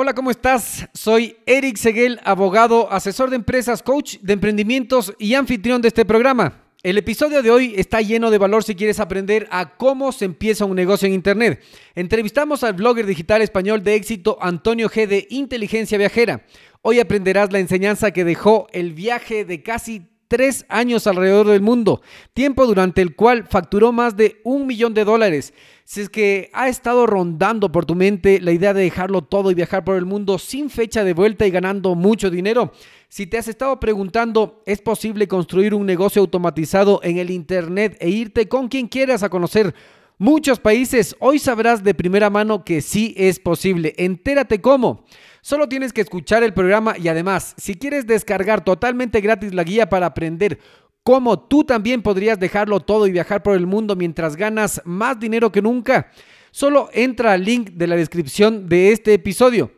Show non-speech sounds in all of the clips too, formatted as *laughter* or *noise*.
Hola, ¿cómo estás? Soy Eric Seguel, abogado, asesor de empresas, coach de emprendimientos y anfitrión de este programa. El episodio de hoy está lleno de valor si quieres aprender a cómo se empieza un negocio en Internet. Entrevistamos al blogger digital español de éxito Antonio G de Inteligencia Viajera. Hoy aprenderás la enseñanza que dejó el viaje de casi tres años alrededor del mundo, tiempo durante el cual facturó más de un millón de dólares. Si es que ha estado rondando por tu mente la idea de dejarlo todo y viajar por el mundo sin fecha de vuelta y ganando mucho dinero, si te has estado preguntando, ¿es posible construir un negocio automatizado en el Internet e irte con quien quieras a conocer muchos países? Hoy sabrás de primera mano que sí es posible. Entérate cómo. Solo tienes que escuchar el programa y además, si quieres descargar totalmente gratis la guía para aprender cómo tú también podrías dejarlo todo y viajar por el mundo mientras ganas más dinero que nunca, solo entra al link de la descripción de este episodio.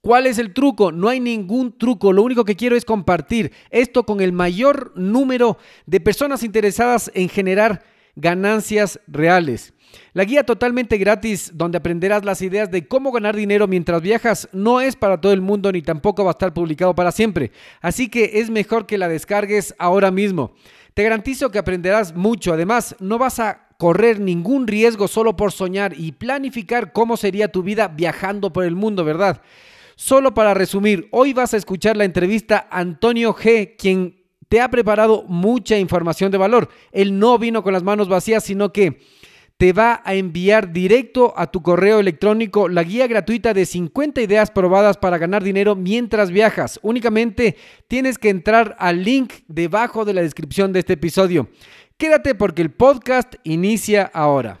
¿Cuál es el truco? No hay ningún truco. Lo único que quiero es compartir esto con el mayor número de personas interesadas en generar ganancias reales. La guía totalmente gratis donde aprenderás las ideas de cómo ganar dinero mientras viajas no es para todo el mundo ni tampoco va a estar publicado para siempre. Así que es mejor que la descargues ahora mismo. Te garantizo que aprenderás mucho. Además, no vas a correr ningún riesgo solo por soñar y planificar cómo sería tu vida viajando por el mundo, ¿verdad? Solo para resumir, hoy vas a escuchar la entrevista Antonio G, quien te ha preparado mucha información de valor. Él no vino con las manos vacías, sino que te va a enviar directo a tu correo electrónico la guía gratuita de 50 ideas probadas para ganar dinero mientras viajas. Únicamente tienes que entrar al link debajo de la descripción de este episodio. Quédate porque el podcast inicia ahora.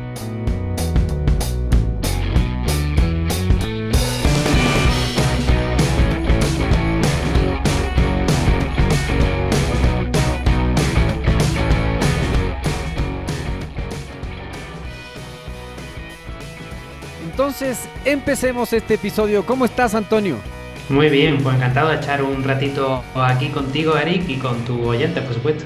Entonces, empecemos este episodio. ¿Cómo estás, Antonio? Muy bien, pues encantado de echar un ratito aquí contigo, Eric, y con tu oyente, por supuesto.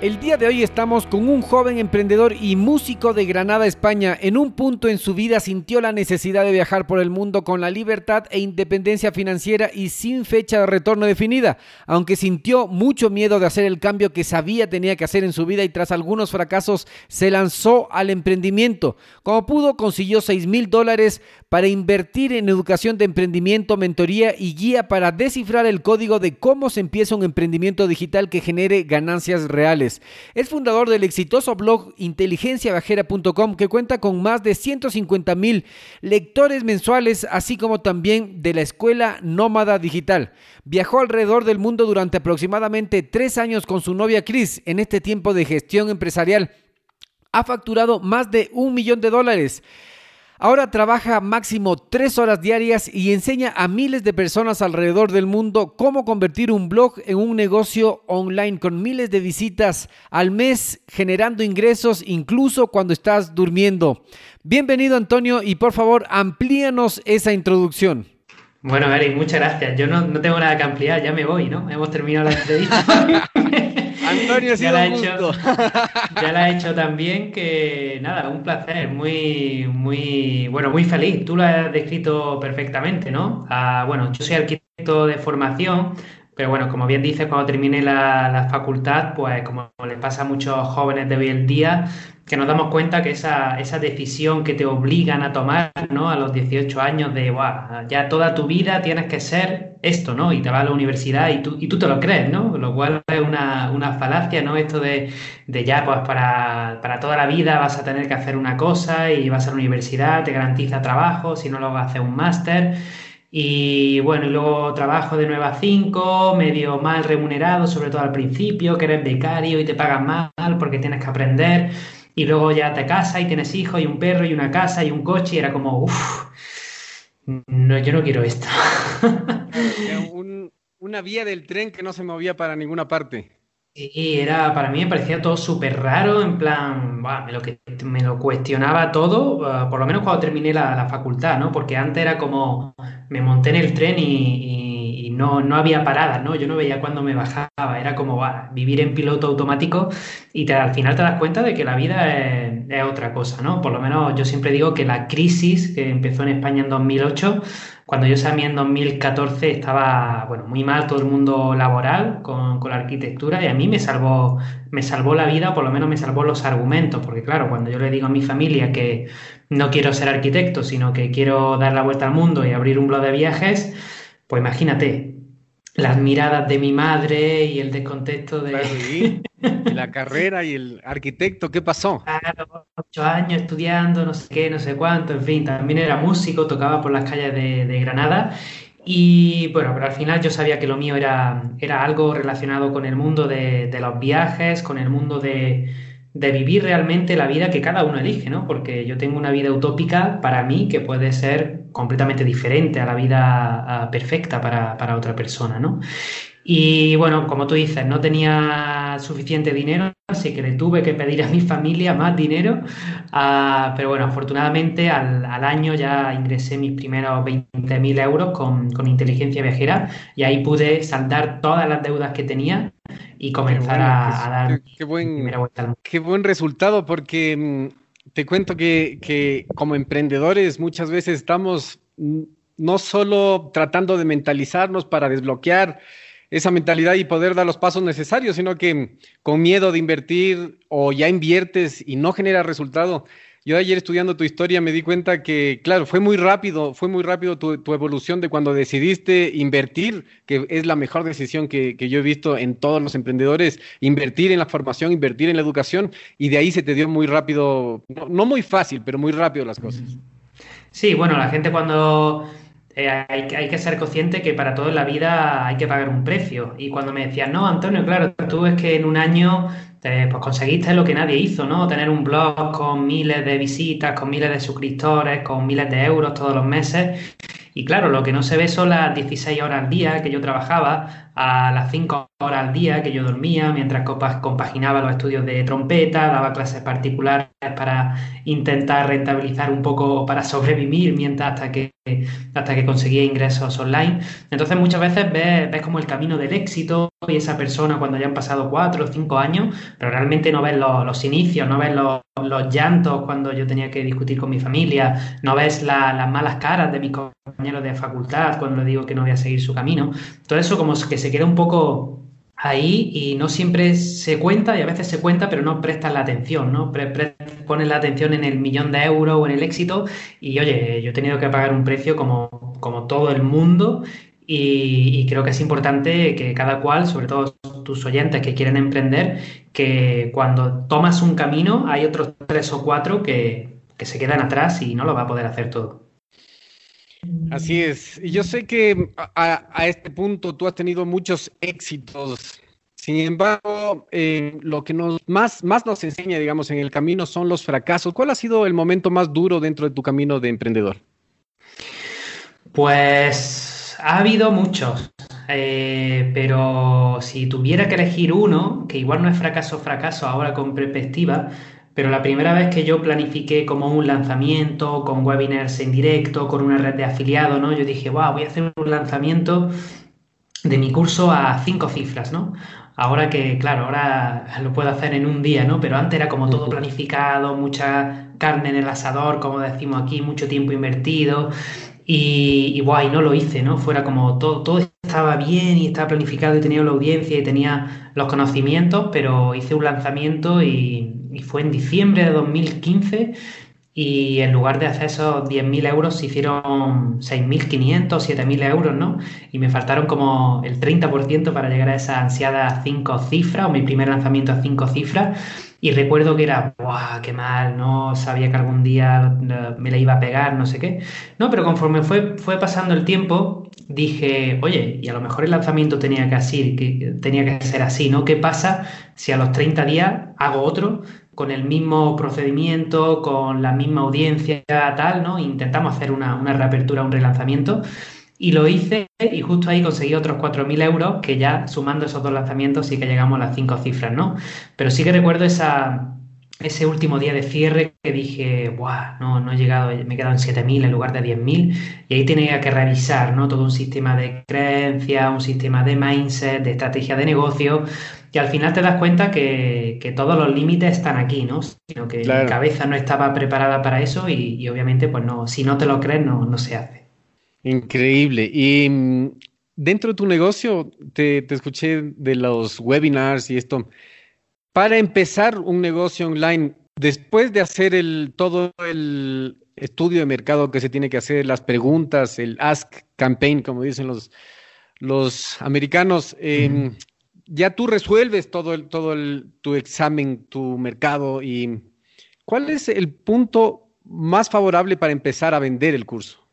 El día de hoy estamos con un joven emprendedor y músico de Granada, España. En un punto en su vida sintió la necesidad de viajar por el mundo con la libertad e independencia financiera y sin fecha de retorno definida, aunque sintió mucho miedo de hacer el cambio que sabía tenía que hacer en su vida y tras algunos fracasos se lanzó al emprendimiento. Como pudo, consiguió 6 mil dólares para invertir en educación de emprendimiento, mentoría y guía para descifrar el código de cómo se empieza un emprendimiento digital que genere ganancias reales. Es fundador del exitoso blog inteligenciabajera.com que cuenta con más de 150 mil lectores mensuales, así como también de la escuela Nómada Digital. Viajó alrededor del mundo durante aproximadamente tres años con su novia Chris en este tiempo de gestión empresarial. Ha facturado más de un millón de dólares. Ahora trabaja máximo tres horas diarias y enseña a miles de personas alrededor del mundo cómo convertir un blog en un negocio online con miles de visitas al mes, generando ingresos incluso cuando estás durmiendo. Bienvenido Antonio y por favor amplíanos esa introducción. Bueno, Eric, muchas gracias. Yo no, no tengo nada que ampliar, ya me voy, ¿no? Hemos terminado la entrevista. *laughs* Antonio, ya la, he hecho, ya la he hecho también, que nada, un placer, muy, muy, bueno, muy feliz. Tú lo has descrito perfectamente, ¿no? Ah, bueno, yo soy arquitecto de formación, Pero bueno, como bien dices, cuando termine la, facultad, pues como les pasa a muchos jóvenes de hoy en día, que nos damos cuenta que esa, esa decisión que te obligan a tomar, ¿no? A los 18 años de, wow, ya toda tu vida tienes que ser esto, ¿no? Y te vas a la universidad y tú, y tú te lo crees, ¿no? Lo cual es una, una falacia, ¿no? Esto de, de ya, pues para, para, toda la vida vas a tener que hacer una cosa y vas a la universidad, te garantiza trabajo, si no a hacer un máster. Y bueno, y luego trabajo de 9 a 5, medio mal remunerado, sobre todo al principio, que eres becario y te pagan mal porque tienes que aprender. Y luego ya te casas y tienes hijos y un perro y una casa y un coche y era como, uff, no, yo no quiero esto. una vía del tren que no se movía para ninguna parte. Sí, era, para mí me parecía todo súper raro, en plan, me, lo que, me lo cuestionaba todo, ah, por lo menos cuando terminé la, facultad, ¿no? Porque antes era como, me monté en el tren y, no, no, había paradas, ¿no? Yo no veía cuándo me bajaba, era como vivir en piloto automático y te, al final te das cuenta de que la vida es, es otra cosa, ¿no? Por lo menos yo siempre digo que la crisis que empezó en España en 2008 cuando yo salí en 2014 estaba bueno, muy mal todo el mundo laboral con, la arquitectura y a mí me salvó, me salvó la vida, por lo menos me salvó los argumentos, porque claro, cuando yo le digo a mi familia que no quiero ser arquitecto, sino que quiero dar la vuelta al mundo y abrir un blog de viajes, pues imagínate, las miradas de mi madre y el descontexto de... la carrera y el arquitecto, ¿qué pasó? Claro, ocho años estudiando, no sé qué, no sé cuánto, en fin, también era músico, tocaba por las calles de, Granada y bueno, pero al final yo sabía que lo mío era, era algo relacionado con el mundo de, de los viajes, con el mundo de, de vivir realmente la vida que cada uno elige, ¿no? Porque yo tengo una vida utópica para mí que puede ser completamente diferente a la vida perfecta para, para otra persona, ¿no? Y bueno, como tú dices, no tenía suficiente dinero, así que le tuve que pedir a mi familia más dinero. Ah, pero bueno, afortunadamente al, al, año ya ingresé mis primeros 20.000 euros con, con, inteligencia viajera y ahí pude saldar todas las deudas que tenía y comenzar a, dar qué, buen, Qué buen resultado, porque mm, te cuento que, que como emprendedores muchas veces estamos mm, no solo tratando de mentalizarnos para desbloquear esa mentalidad y poder dar los pasos necesarios, sino que con miedo de invertir o ya inviertes y no genera resultado. Yo ayer estudiando tu historia me di cuenta que, claro, fue muy rápido, fue muy rápido tu, evolución de cuando decidiste invertir, que es la mejor decisión que, yo he visto en todos los emprendedores, invertir en la formación, invertir en la educación, y de ahí se te dio muy rápido, no muy fácil, pero muy rápido las cosas. Sí, bueno, la gente cuando eh, hay, que ser consciente que para todo en la vida hay que pagar un precio. Y cuando me decían, no, Antonio, claro, tú es que en un año pues conseguiste lo que nadie hizo, ¿no? Tener un blog con miles de visitas, con miles de suscriptores, con miles de euros todos los meses. Y claro, lo que no se ve son las 16 horas al día que yo trabajaba, a las 5 horas al día que yo dormía, mientras compaginaba los estudios de trompeta, daba clases particulares para intentar rentabilizar un poco, para sobrevivir mientras hasta que, hasta que conseguía ingresos online. Entonces muchas veces ves, ves como el camino del éxito y esa persona cuando ya han pasado cuatro o cinco años, pero realmente no ves los, inicios, no ves los, llantos cuando yo tenía que discutir con mi familia, no ves las malas caras de mis compañeros de facultad cuando le digo que no voy a seguir su camino. Todo eso como que se queda un poco ahí y no siempre se cuenta y a veces se cuenta pero no prestas la atención, ¿no? pones la atención en el millón de euros o en el éxito y oye, yo he tenido que pagar un precio como, como todo el mundo y, creo que es importante que cada cual, sobre todo tus oyentes que quieren emprender, que cuando tomas un camino hay otros tres o cuatro que, que se quedan atrás y no lo va a poder hacer todo. Así es. Y yo sé que a, este punto tú has tenido muchos éxitos. Sin embargo, eh, lo que más nos enseña, digamos, en el camino son los fracasos. ¿Cuál ha sido el momento más duro dentro de tu camino de emprendedor? Pues ha habido muchos, eh, pero si tuviera que elegir uno, que igual no es fracaso, fracaso, ahora con perspectiva, pero la primera vez que yo planifiqué como un lanzamiento con webinars en directo, con una red de afiliados, ¿no? Yo dije, wow, voy a hacer un lanzamiento de mi curso a cinco cifras, ¿no? Ahora que, claro, ahora lo puedo hacer en un día, ¿no? Pero antes era como todo planificado, mucha carne en el asador, como decimos aquí, mucho tiempo invertido. Y, y, guay, no lo hice, ¿no? Fuera como todo, todo estaba bien y estaba planificado y tenía la audiencia y tenía los conocimientos, pero hice un lanzamiento y, y fue en diciembre de 2015 y en lugar de hacer esos 10.000 euros se hicieron 6.500, 7.000 euros, ¿no? Y me faltaron como el 30% para llegar a esa ansiada cinco cifras, o mi primer lanzamiento a cinco cifras. Y recuerdo que era, ¡guau! ¡Qué mal! No sabía que algún día eh, me la iba a pegar, no sé qué. No, pero conforme fue, fue pasando el tiempo, dije, oye, y a lo mejor el lanzamiento tenía que, así, que, tenía que ser así, ¿no? ¿Qué pasa si a los 30 días hago otro con el mismo procedimiento, con la misma audiencia, tal, ¿no? Intentamos hacer una, una reapertura, un relanzamiento. Y lo hice y justo ahí conseguí otros 4.000 euros, que ya sumando esos dos lanzamientos sí que llegamos a las cinco cifras, ¿no? Pero sí que recuerdo esa, ese último día de cierre que dije, Buah, no, no he llegado, me he quedado en 7.000 en lugar de 10.000. Y ahí tenía que revisar, ¿no? Todo un sistema de creencias, un sistema de mindset, de estrategia de negocio y al final te das cuenta que, todos los límites están aquí, ¿no? Sino que la cabeza no estaba preparada para eso y, obviamente, pues no, si no te lo crees, no, no se hace. Increíble. Y mm, dentro de tu negocio, te, te escuché de los webinars y esto. Para empezar un negocio online, después de hacer el, todo el estudio de mercado que se tiene que hacer, las preguntas, el Ask Campaign, como dicen los, los americanos, eh, ya tú resuelves todo, el, todo el, tu examen, tu mercado y ¿cuál es el punto más favorable para empezar a vender el curso?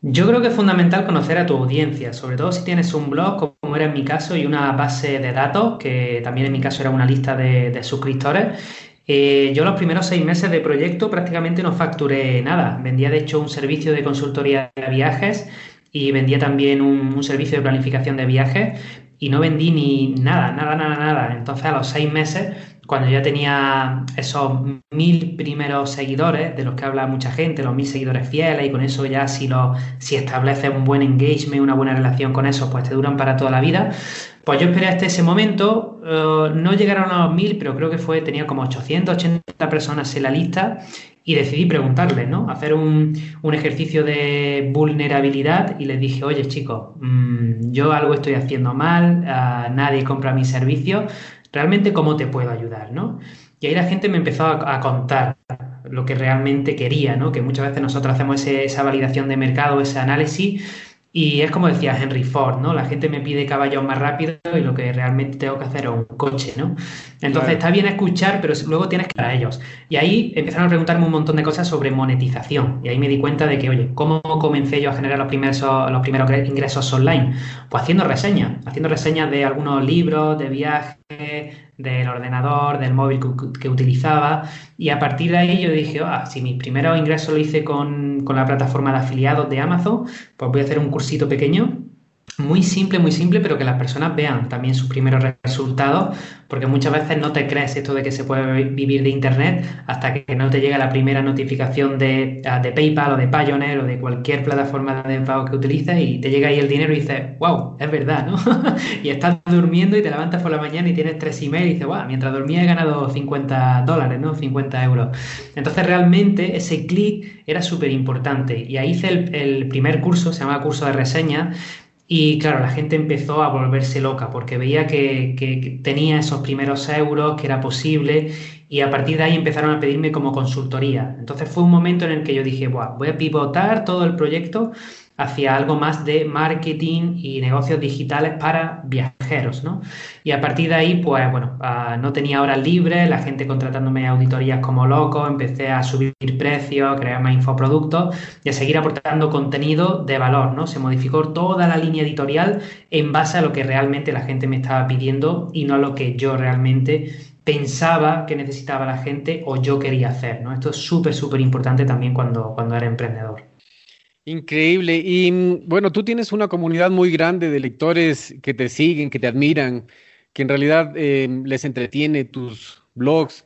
Yo creo que es fundamental conocer a tu audiencia, sobre todo si tienes un blog, como era en mi caso, y una base de datos, que también en mi caso era una lista de, suscriptores. Eh, yo los primeros seis meses de proyecto prácticamente no facturé nada. Vendía de hecho un servicio de consultoría de viajes y vendía también un servicio de planificación de viajes, y no vendí ni nada, nada, nada, nada. Entonces a los seis meses, cuando ya tenía esos mil primeros seguidores, de los que habla mucha gente, los mil seguidores fieles, y con eso ya si, lo, si estableces un buen engagement, una buena relación con eso, pues te duran para toda la vida. Pues yo esperé hasta ese momento, eh, no llegaron a los mil, pero creo que fue, tenía como 880 personas en la lista y decidí preguntarles, ¿no? Hacer un, ejercicio de vulnerabilidad y les dije, oye chicos, mm, yo algo estoy haciendo mal, ah, nadie compra mi servicio, realmente cómo te puedo ayudar, ¿no? Y ahí la gente me empezó a, contar lo que realmente quería, ¿no? Que muchas veces nosotros hacemos esa validación de mercado, ese análisis, y es como decía Henry Ford, ¿no? La gente me pide caballos más rápidos y lo que realmente tengo que hacer es un coche, ¿no? Entonces está bien escuchar, pero luego tienes que dar a ellos. Y ahí empezaron a preguntarme un montón de cosas sobre monetización. Y ahí me di cuenta de que, oye, ¿cómo comencé yo a generar los primeros, los primeros ingresos online? Pues haciendo reseñas, haciendo reseñas de algunos libros, de viajes, del ordenador, del móvil que, utilizaba. Y a partir de ahí yo dije, ah, si mis primeros ingresos lo hice con, con la plataforma de afiliados de Amazon, pues voy a hacer un cursito pequeño muy simple, muy simple, pero que las personas vean también sus primeros resultados, porque muchas veces no te crees esto de que se puede vivir de Internet hasta que no te llega la primera notificación de, ah, de PayPal o de Payoneer o de cualquier plataforma de pago que utilices y te llega ahí el dinero y dices, wow, es verdad, ¿no? *laughs* y estás durmiendo y te levantas por la mañana y tienes tres emails y dices, wow, mientras dormía he ganado 50 dólares, ¿no? 50 euros. Entonces realmente ese clic era súper importante y ahí hice el, el primer curso, se llama curso de reseña, y claro, la gente empezó a volverse loca porque veía que, tenía esos primeros euros, que era posible, y a partir de ahí empezaron a pedirme como consultoría. Entonces fue un momento en el que yo dije, voy a pivotar todo el proyecto hacia algo más de marketing y negocios digitales para viajeros, ¿no? Y a partir de ahí, pues bueno, ah, no tenía horas libres, la gente contratándome auditorías como loco, empecé a subir precios, a crear más infoproductos y a seguir aportando contenido de valor, ¿no? Se modificó toda la línea editorial en base a lo que realmente la gente me estaba pidiendo y no a lo que yo realmente pensaba que necesitaba la gente o yo quería hacer, ¿no? Esto es súper, súper importante también cuando, cuando era emprendedor. Increíble. Y mm, bueno, tú tienes una comunidad muy grande de lectores que te siguen, que te admiran, que en realidad em, les entretiene tus blogs.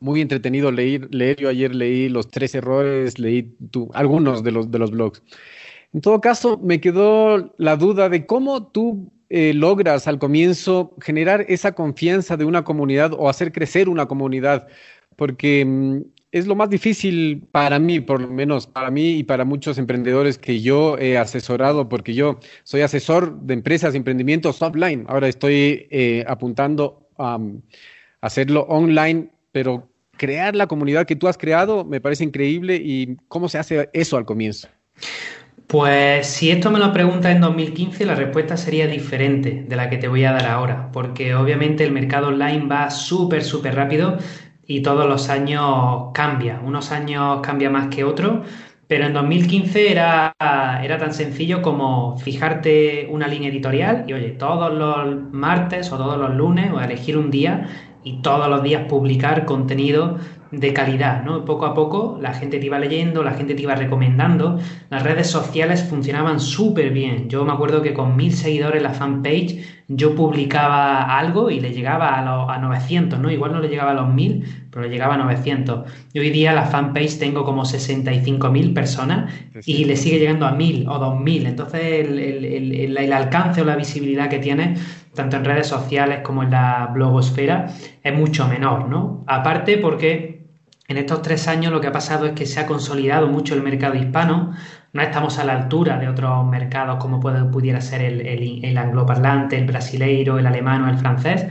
Muy entretenido leer, leer. Yo ayer leí los tres errores, leí algunos de los, de los blogs. En todo caso, me quedó la duda de cómo tú eh, logras al comienzo generar esa confianza de una comunidad o hacer crecer una comunidad, porque mm, es lo más difícil para mí, por lo menos para mí y para muchos emprendedores que yo he asesorado, porque yo soy asesor de empresas emprendimientos offline. Ahora estoy eh, apuntando a hacerlo online, pero crear la comunidad que tú has creado me parece increíble y cómo se hace eso al comienzo. Pues si esto me lo preguntas en 2015, la respuesta sería diferente de la que te voy a dar ahora, porque obviamente el mercado online va súper, súper rápido y todos los años cambia. Unos años cambia más que otros, pero en 2015 era, era tan sencillo como fijarte una línea editorial y oye, todos los martes o todos los lunes o elegir un día y todos los días publicar contenido de calidad, ¿no? Poco a poco la gente te iba leyendo, la gente te iba recomendando, las redes sociales funcionaban súper bien. Yo me acuerdo que con mil seguidores en la fanpage yo publicaba algo y le llegaba a, los, a 900, ¿no? Igual no le llegaba a los mil, pero le llegaba a 900. Y hoy día la fanpage tengo como 65.000 personas y le sigue llegando a mil o 2.000. Entonces el, el, el, alcance o la visibilidad que tiene tanto en redes sociales como en la blogosfera, es mucho menor, ¿no? Aparte porque en estos tres años lo que ha pasado es que se ha consolidado mucho el mercado hispano, no estamos a la altura de otros mercados como puede, pudiera ser el, angloparlante, el brasileiro, el alemán o el francés,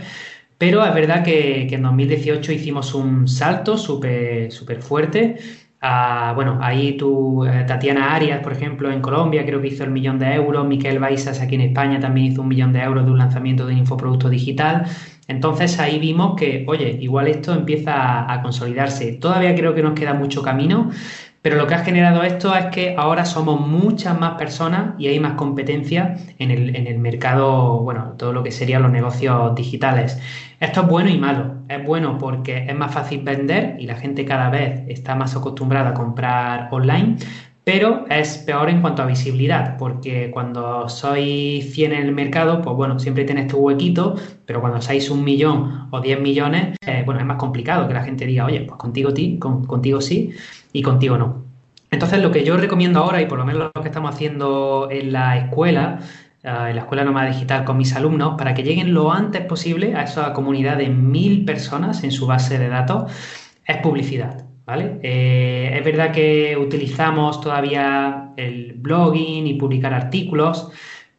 pero es verdad que, en 2018 hicimos un salto súper super fuerte. Ah, bueno, ahí tú, eh, Tatiana Arias, por ejemplo, en Colombia, creo que hizo el millón de euros. Miquel Baisas aquí en España también hizo un millón de euros de un lanzamiento de un infoproducto digital. Entonces ahí vimos que, oye, igual esto empieza a, consolidarse. Todavía creo que nos queda mucho camino, pero lo que ha generado esto es que ahora somos muchas más personas y hay más competencia en el, en el mercado, bueno, todo lo que serían los negocios digitales. Esto es bueno y malo. Es bueno porque es más fácil vender y la gente cada vez está más acostumbrada a comprar online, pero es peor en cuanto a visibilidad, porque cuando sois 100 en el mercado, pues bueno, siempre tienes tu huequito, pero cuando sois un millón o 10 millones, eh, bueno, es más complicado que la gente diga, oye, pues contigo, ti, contigo sí y contigo no. Entonces, lo que yo recomiendo ahora, y por lo menos lo que estamos haciendo en la escuela, eh, en la Escuela Nómada Digital con mis alumnos, para que lleguen lo antes posible a esa comunidad de mil personas en su base de datos, es publicidad. ¿Vale? Eh, es verdad que utilizamos todavía el blogging y publicar artículos,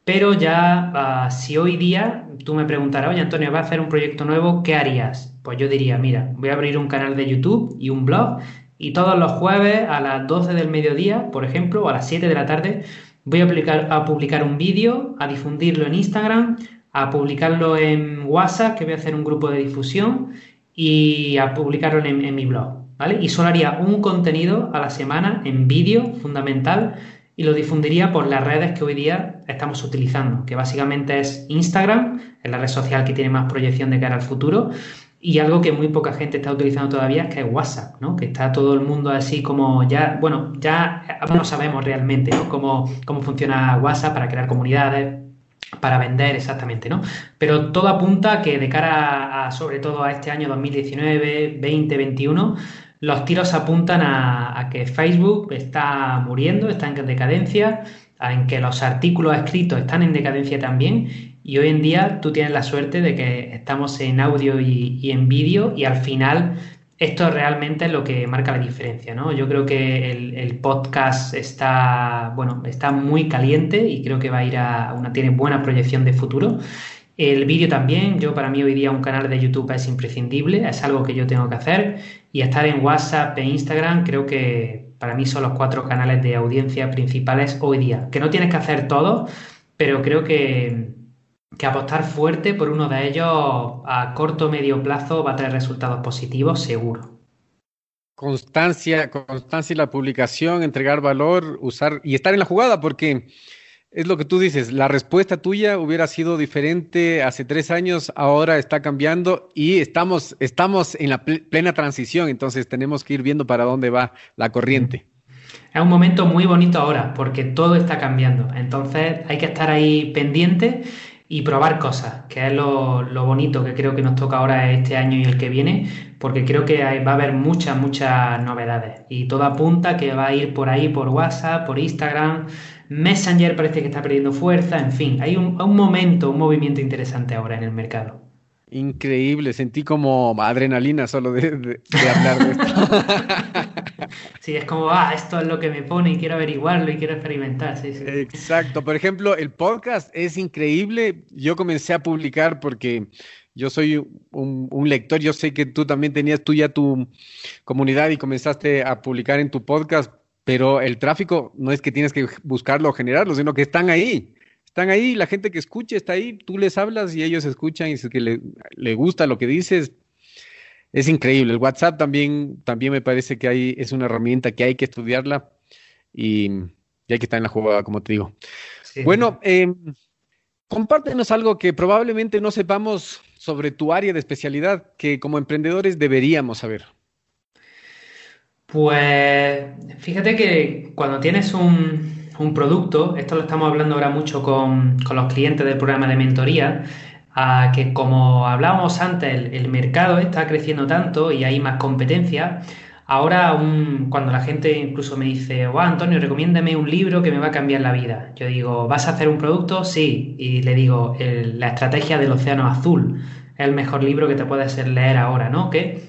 pero ya ah, si hoy día tú me preguntaras, oye Antonio, va a hacer un proyecto nuevo, ¿qué harías? Pues yo diría, mira, voy a abrir un canal de YouTube y un blog y todos los jueves a las 12 del mediodía, por ejemplo, o a las 7 de la tarde, voy a publicar, a publicar un vídeo, a difundirlo en Instagram, a publicarlo en WhatsApp, que voy a hacer un grupo de difusión, y a publicarlo en mi blog. Y solo haría un contenido a la semana en vídeo fundamental y lo difundiría por las redes que hoy día estamos utilizando, que básicamente es Instagram, es la red social que tiene más proyección de cara al futuro, y algo que muy poca gente está utilizando todavía, es que es WhatsApp, ¿no? Que está todo el mundo así como ya, bueno, ya no sabemos realmente, Cómo, cómo funciona WhatsApp para crear comunidades, para vender exactamente, ¿no? Pero todo apunta que de cara a, sobre todo a este año 2019, 2021, los tiros apuntan a, que Facebook está muriendo, está en decadencia, en que los artículos escritos están en decadencia también y hoy en día tú tienes la suerte de que estamos en audio y, en vídeo y al final esto realmente es lo que marca la diferencia, ¿no? Yo creo que el, podcast está, bueno, está muy caliente y creo que va a ir a una, tiene buena proyección de futuro el vídeo también, yo para mí hoy día un canal de YouTube es imprescindible, es algo que yo tengo que hacer y estar en WhatsApp e Instagram creo que para mí son los cuatro canales de audiencia principales hoy día, que no tienes que hacer todo, pero creo que, que apostar fuerte por uno de ellos a corto o medio plazo va a traer resultados positivos seguro. Constancia, constancia y la publicación, entregar valor, usar y estar en la jugada, porque es lo que tú dices, la respuesta tuya hubiera sido diferente hace tres años, ahora está cambiando y estamos, estamos en la plena transición, entonces tenemos que ir viendo para dónde va la corriente. Es un momento muy bonito ahora porque todo está cambiando, entonces hay que estar ahí pendiente y probar cosas, que es lo, lo bonito que creo que nos toca ahora este año y el que viene, porque creo que va a haber muchas, muchas novedades y todo apunta que va a ir por ahí, por WhatsApp, por Instagram Messenger parece que está perdiendo fuerza, en fin, hay un, momento, un movimiento interesante ahora en el mercado. Increíble, sentí como adrenalina solo de, hablar de esto. *laughs* Sí, es como, ah, esto es lo que me pone y quiero averiguarlo y quiero experimentar. Exacto, por ejemplo, el podcast es increíble. Yo comencé a publicar porque yo soy un, lector, yo sé que tú también tenías tú ya tu comunidad y comenzaste a publicar en tu podcast, pero el tráfico no es que tienes que buscarlo o generarlo, sino que están ahí están ahí, la gente que escucha está ahí, tú les hablas y ellos escuchan y si que le, gusta lo que dices. Es increíble. El WhatsApp también, también me parece que hay, es una herramienta que hay que estudiarla y, hay que estar en la jugada, como te digo. Bueno, em, compártenos algo que probablemente no sepamos sobre tu área de especialidad, que como emprendedores deberíamos saber. Pues fíjate que cuando tienes un, un producto, esto lo estamos hablando ahora mucho con, los clientes del programa de mentoría, a que como hablábamos antes, el, mercado está creciendo tanto y hay más competencia. Ahora, cuando la gente incluso me dice, oh, Antonio, recomiéndame un libro que me va a cambiar la vida. Yo digo, ¿vas a hacer un producto? Sí. Y le digo, La estrategia del océano azul es el mejor libro que te puedes leer ahora, ¿no? Que,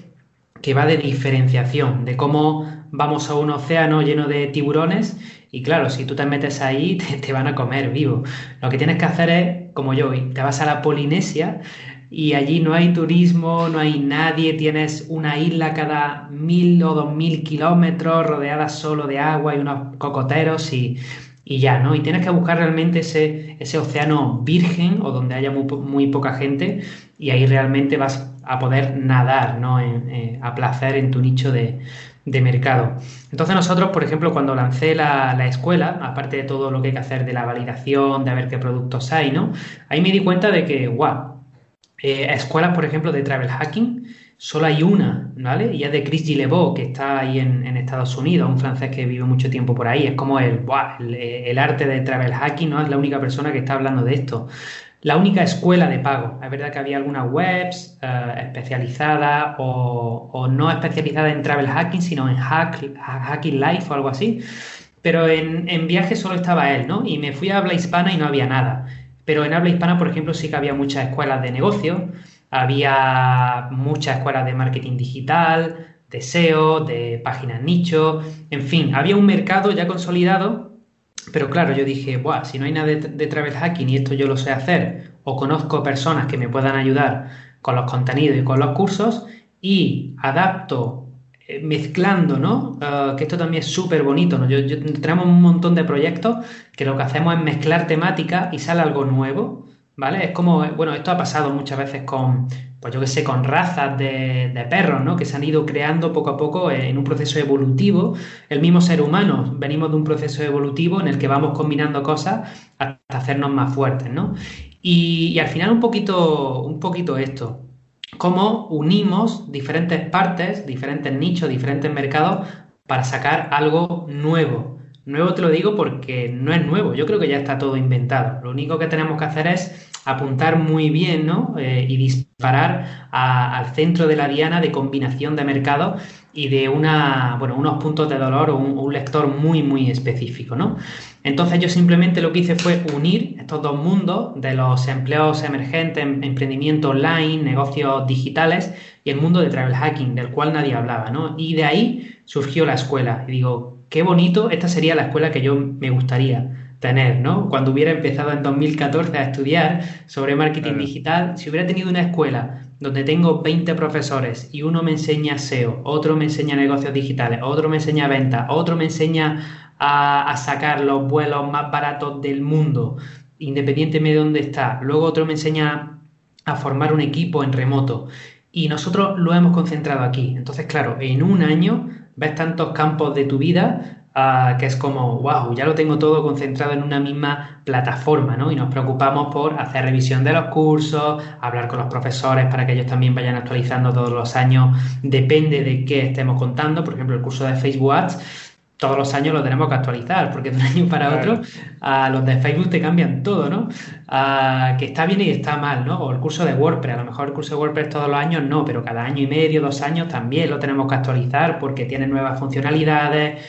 que va de diferenciación, de cómo vamos a un océano lleno de tiburones y claro, si tú te metes ahí, *laughs* te, van a comer vivo. Lo que tienes que hacer es, como yo, te vas a la Polinesia y allí no hay turismo, no hay nadie, tienes una isla cada mil o dos mil kilómetros rodeada solo de agua y unos cocoteros y, ya, ¿no? Y tienes que buscar realmente ese, ese océano virgen o donde haya muy, poca gente y ahí realmente vas a poder nadar, ¿no? Eh, a placer en tu nicho de, de mercado. Entonces nosotros, por ejemplo, cuando lancé la, escuela, aparte de todo lo que hay que hacer de la validación, de ver qué productos hay, ¿no? Ahí me di cuenta de que, guau, eh, escuelas, por ejemplo, de travel hacking, solo hay una, ¿vale? Y es de Chris Gillebo, que está ahí en, Estados Unidos, un francés que vive mucho tiempo por ahí. Es como el, el, el, arte de travel hacking, ¿no? Es la única persona que está hablando de esto la única escuela de pago. Es verdad que había algunas webs eh, especializadas o, no especializadas en travel hacking, sino en hacking life o algo así. Pero en, en viaje solo estaba él, ¿no? Y me fui a habla hispana y no había nada. Pero en habla hispana, por ejemplo, sí que había muchas escuelas de negocio, había muchas escuelas de marketing digital, de SEO, de páginas nicho, en fin, había un mercado ya consolidado pero claro, yo dije, Buah, si no hay nada de, travel hacking y esto yo lo sé hacer, o conozco personas que me puedan ayudar con los contenidos y con los cursos, y adapto eh, mezclando, ¿no? Ah, que esto también es súper bonito, ¿no? Yo, tenemos un montón de proyectos que lo que hacemos es mezclar temática y sale algo nuevo, ¿vale? Es como, bueno, esto ha pasado muchas veces con, pues yo que sé, con razas de, perros, ¿no? Que se han ido creando poco a poco en un proceso evolutivo. El mismo ser humano, venimos de un proceso evolutivo en el que vamos combinando cosas hasta hacernos más fuertes, ¿no? Y, al final un poquito, un poquito esto, cómo unimos diferentes partes, diferentes nichos, diferentes mercados para sacar algo nuevo. Nuevo te lo digo porque no es nuevo, yo creo que ya está todo inventado. Lo único que tenemos que hacer es apuntar muy bien ¿no? Eh, y disparar al centro de la diana de combinación de mercado y de una, bueno, unos puntos de dolor o un, lector muy, muy específico. ¿no? Entonces yo simplemente lo que hice fue unir estos dos mundos de los empleos emergentes, em, emprendimiento online, negocios digitales y el mundo de travel hacking, del cual nadie hablaba. ¿no? Y de ahí surgió la escuela. Y digo, qué bonito, esta sería la escuela que yo me gustaría tener, ¿no? Cuando hubiera empezado en 2014 a estudiar sobre marketing digital, si hubiera tenido una escuela donde tengo 20 profesores y uno me enseña SEO, otro me enseña negocios digitales, otro me enseña venta, otro me enseña a, a sacar los vuelos más baratos del mundo, independientemente de dónde está, luego otro me enseña a formar un equipo en remoto y nosotros lo hemos concentrado aquí. Entonces, claro, en un año ves tantos campos de tu vida que es como, wow, ya lo tengo todo concentrado en una misma plataforma, ¿no? Y nos preocupamos por hacer revisión de los cursos, hablar con los profesores para que ellos también vayan actualizando todos los años, depende de qué estemos contando, por ejemplo, el curso de Facebook Ads, todos los años lo tenemos que actualizar, porque de un año para otro a los de Facebook te cambian todo, ¿no? que está bien y está mal, ¿no? O el curso de WordPress, a lo mejor el curso de WordPress todos los años no, pero cada año y medio, dos años también lo tenemos que actualizar porque tiene nuevas funcionalidades,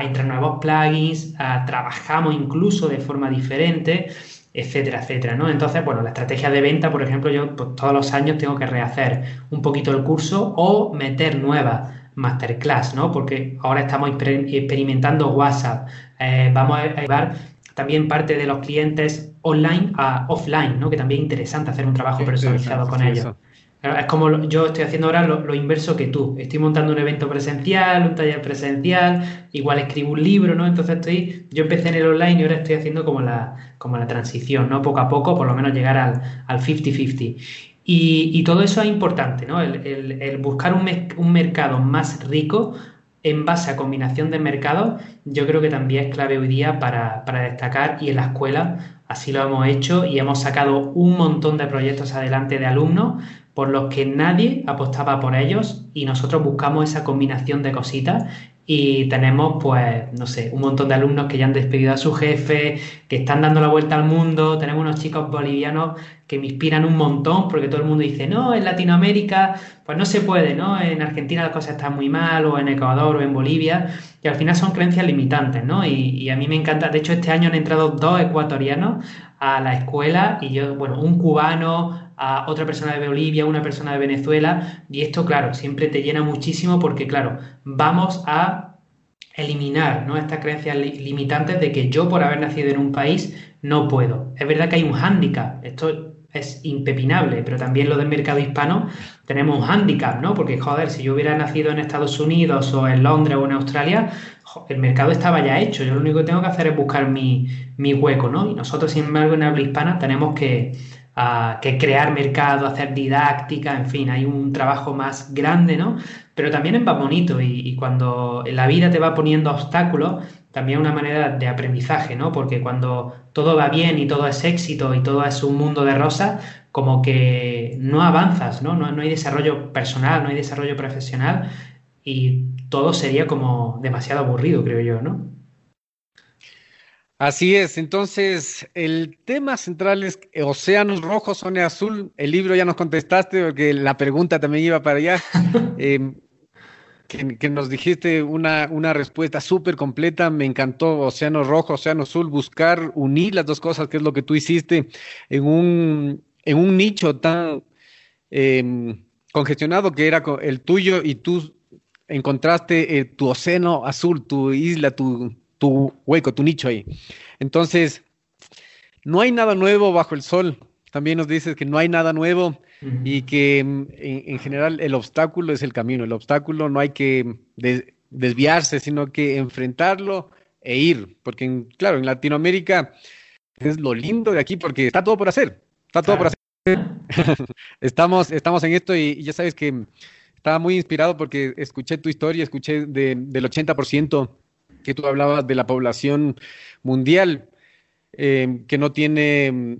entre nuevos plugins, trabajamos incluso de forma diferente, etcétera, etcétera, ¿no? Entonces, bueno, la estrategia de venta, por ejemplo, yo pues, todos los años tengo que rehacer un poquito el curso o meter nuevas masterclass, ¿no? Porque ahora estamos experimentando WhatsApp, eh, vamos a llevar también parte de los clientes online a offline, ¿no? Que también es interesante hacer un trabajo personalizado con ellos. Es como yo estoy haciendo ahora lo, inverso que tú. Estoy montando un evento presencial, un taller presencial, igual escribo un libro, ¿no? Entonces estoy, yo empecé en el online y ahora estoy haciendo como la, como la transición, ¿no? Poco a poco, por lo menos llegar al 50-50. Y, todo eso es importante, ¿no? El, buscar un, un mercado más rico en base a combinación de mercados, yo creo que también es clave hoy día para, para, destacar y en la escuela así lo hemos hecho y hemos sacado un montón de proyectos adelante de alumnos por los que nadie apostaba por ellos y nosotros buscamos esa combinación de cositas y tenemos, pues, no sé, un montón de alumnos que ya han despedido a su jefe, que están dando la vuelta al mundo. Tenemos unos chicos bolivianos que me inspiran un montón porque todo el mundo dice, no, en Latinoamérica, pues no se puede, ¿no? En Argentina las cosas están muy mal, o en Ecuador, o en Bolivia. Y al final son creencias limitantes, ¿no? Y, y a mí me encanta. De hecho, este año han entrado dos ecuatorianos a la escuela y yo, bueno, un cubano, a otra persona de Bolivia, una persona de Venezuela, y esto, claro, siempre te llena muchísimo porque, claro, vamos a eliminar ¿no? estas creencias limitantes de que yo por haber nacido en un país no puedo. Es verdad que hay un hándicap, esto es impepinable, pero también lo del mercado hispano tenemos un hándicap, ¿no? Porque, joder, si yo hubiera nacido en Estados Unidos o en Londres o en Australia, el mercado estaba ya hecho, yo lo único que tengo que hacer es buscar mi, mi hueco, ¿no? Y nosotros, sin embargo, en habla hispana tenemos que que crear mercado, hacer didáctica, en fin, hay un trabajo más grande, ¿no? Pero también es más bonito y, cuando la vida te va poniendo obstáculos, también una manera de aprendizaje, ¿no? Porque cuando todo va bien y todo es éxito y todo es un mundo de rosas, como que no avanzas, ¿no? No, no hay desarrollo personal, no hay desarrollo profesional y todo sería como demasiado aburrido, creo yo, ¿no? Así es, entonces el tema central es océanos rojos, zona azul. El libro ya nos contestaste porque la pregunta también iba para allá. *laughs* Em, que, nos dijiste una, una respuesta súper completa, me encantó, océano rojo, océano azul, buscar unir las dos cosas, que es lo que tú hiciste en un, en un nicho tan em, congestionado que era el tuyo y tú encontraste eh, tu océano azul, tu isla, tu, tu hueco, tu nicho ahí. Entonces, no hay nada nuevo bajo el sol. También nos dices que no hay nada nuevo y que mm, en, general el obstáculo es el camino. El obstáculo no hay que desviarse, sino que enfrentarlo e ir. Porque, claro, en Latinoamérica es lo lindo de aquí porque está todo por hacer. Está todo por hacer. *laughs* estamos, estamos en esto y, ya sabes que estaba muy inspirado porque escuché tu historia, escuché del 80% que tú hablabas de la población mundial eh, que no tiene mm,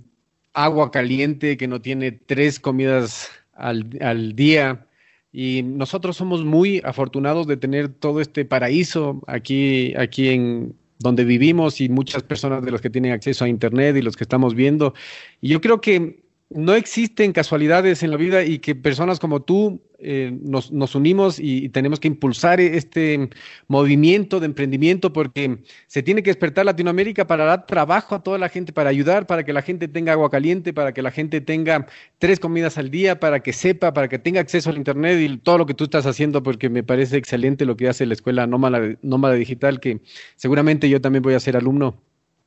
agua caliente, que no tiene tres comidas al, al, día. Y nosotros somos muy afortunados de tener todo este paraíso aquí, aquí en donde vivimos y muchas personas de los que tienen acceso a Internet y los que estamos viendo. Y yo creo que no existen casualidades en la vida y que personas como tú eh, nos, nos, unimos y, tenemos que impulsar este movimiento de emprendimiento porque se tiene que despertar Latinoamérica para dar trabajo a toda la gente, para ayudar, para que la gente tenga agua caliente, para que la gente tenga tres comidas al día, para que sepa, para que tenga acceso al Internet y todo lo que tú estás haciendo porque me parece excelente lo que hace la escuela Nómada, Nómada Digital, que seguramente yo también voy a ser alumno.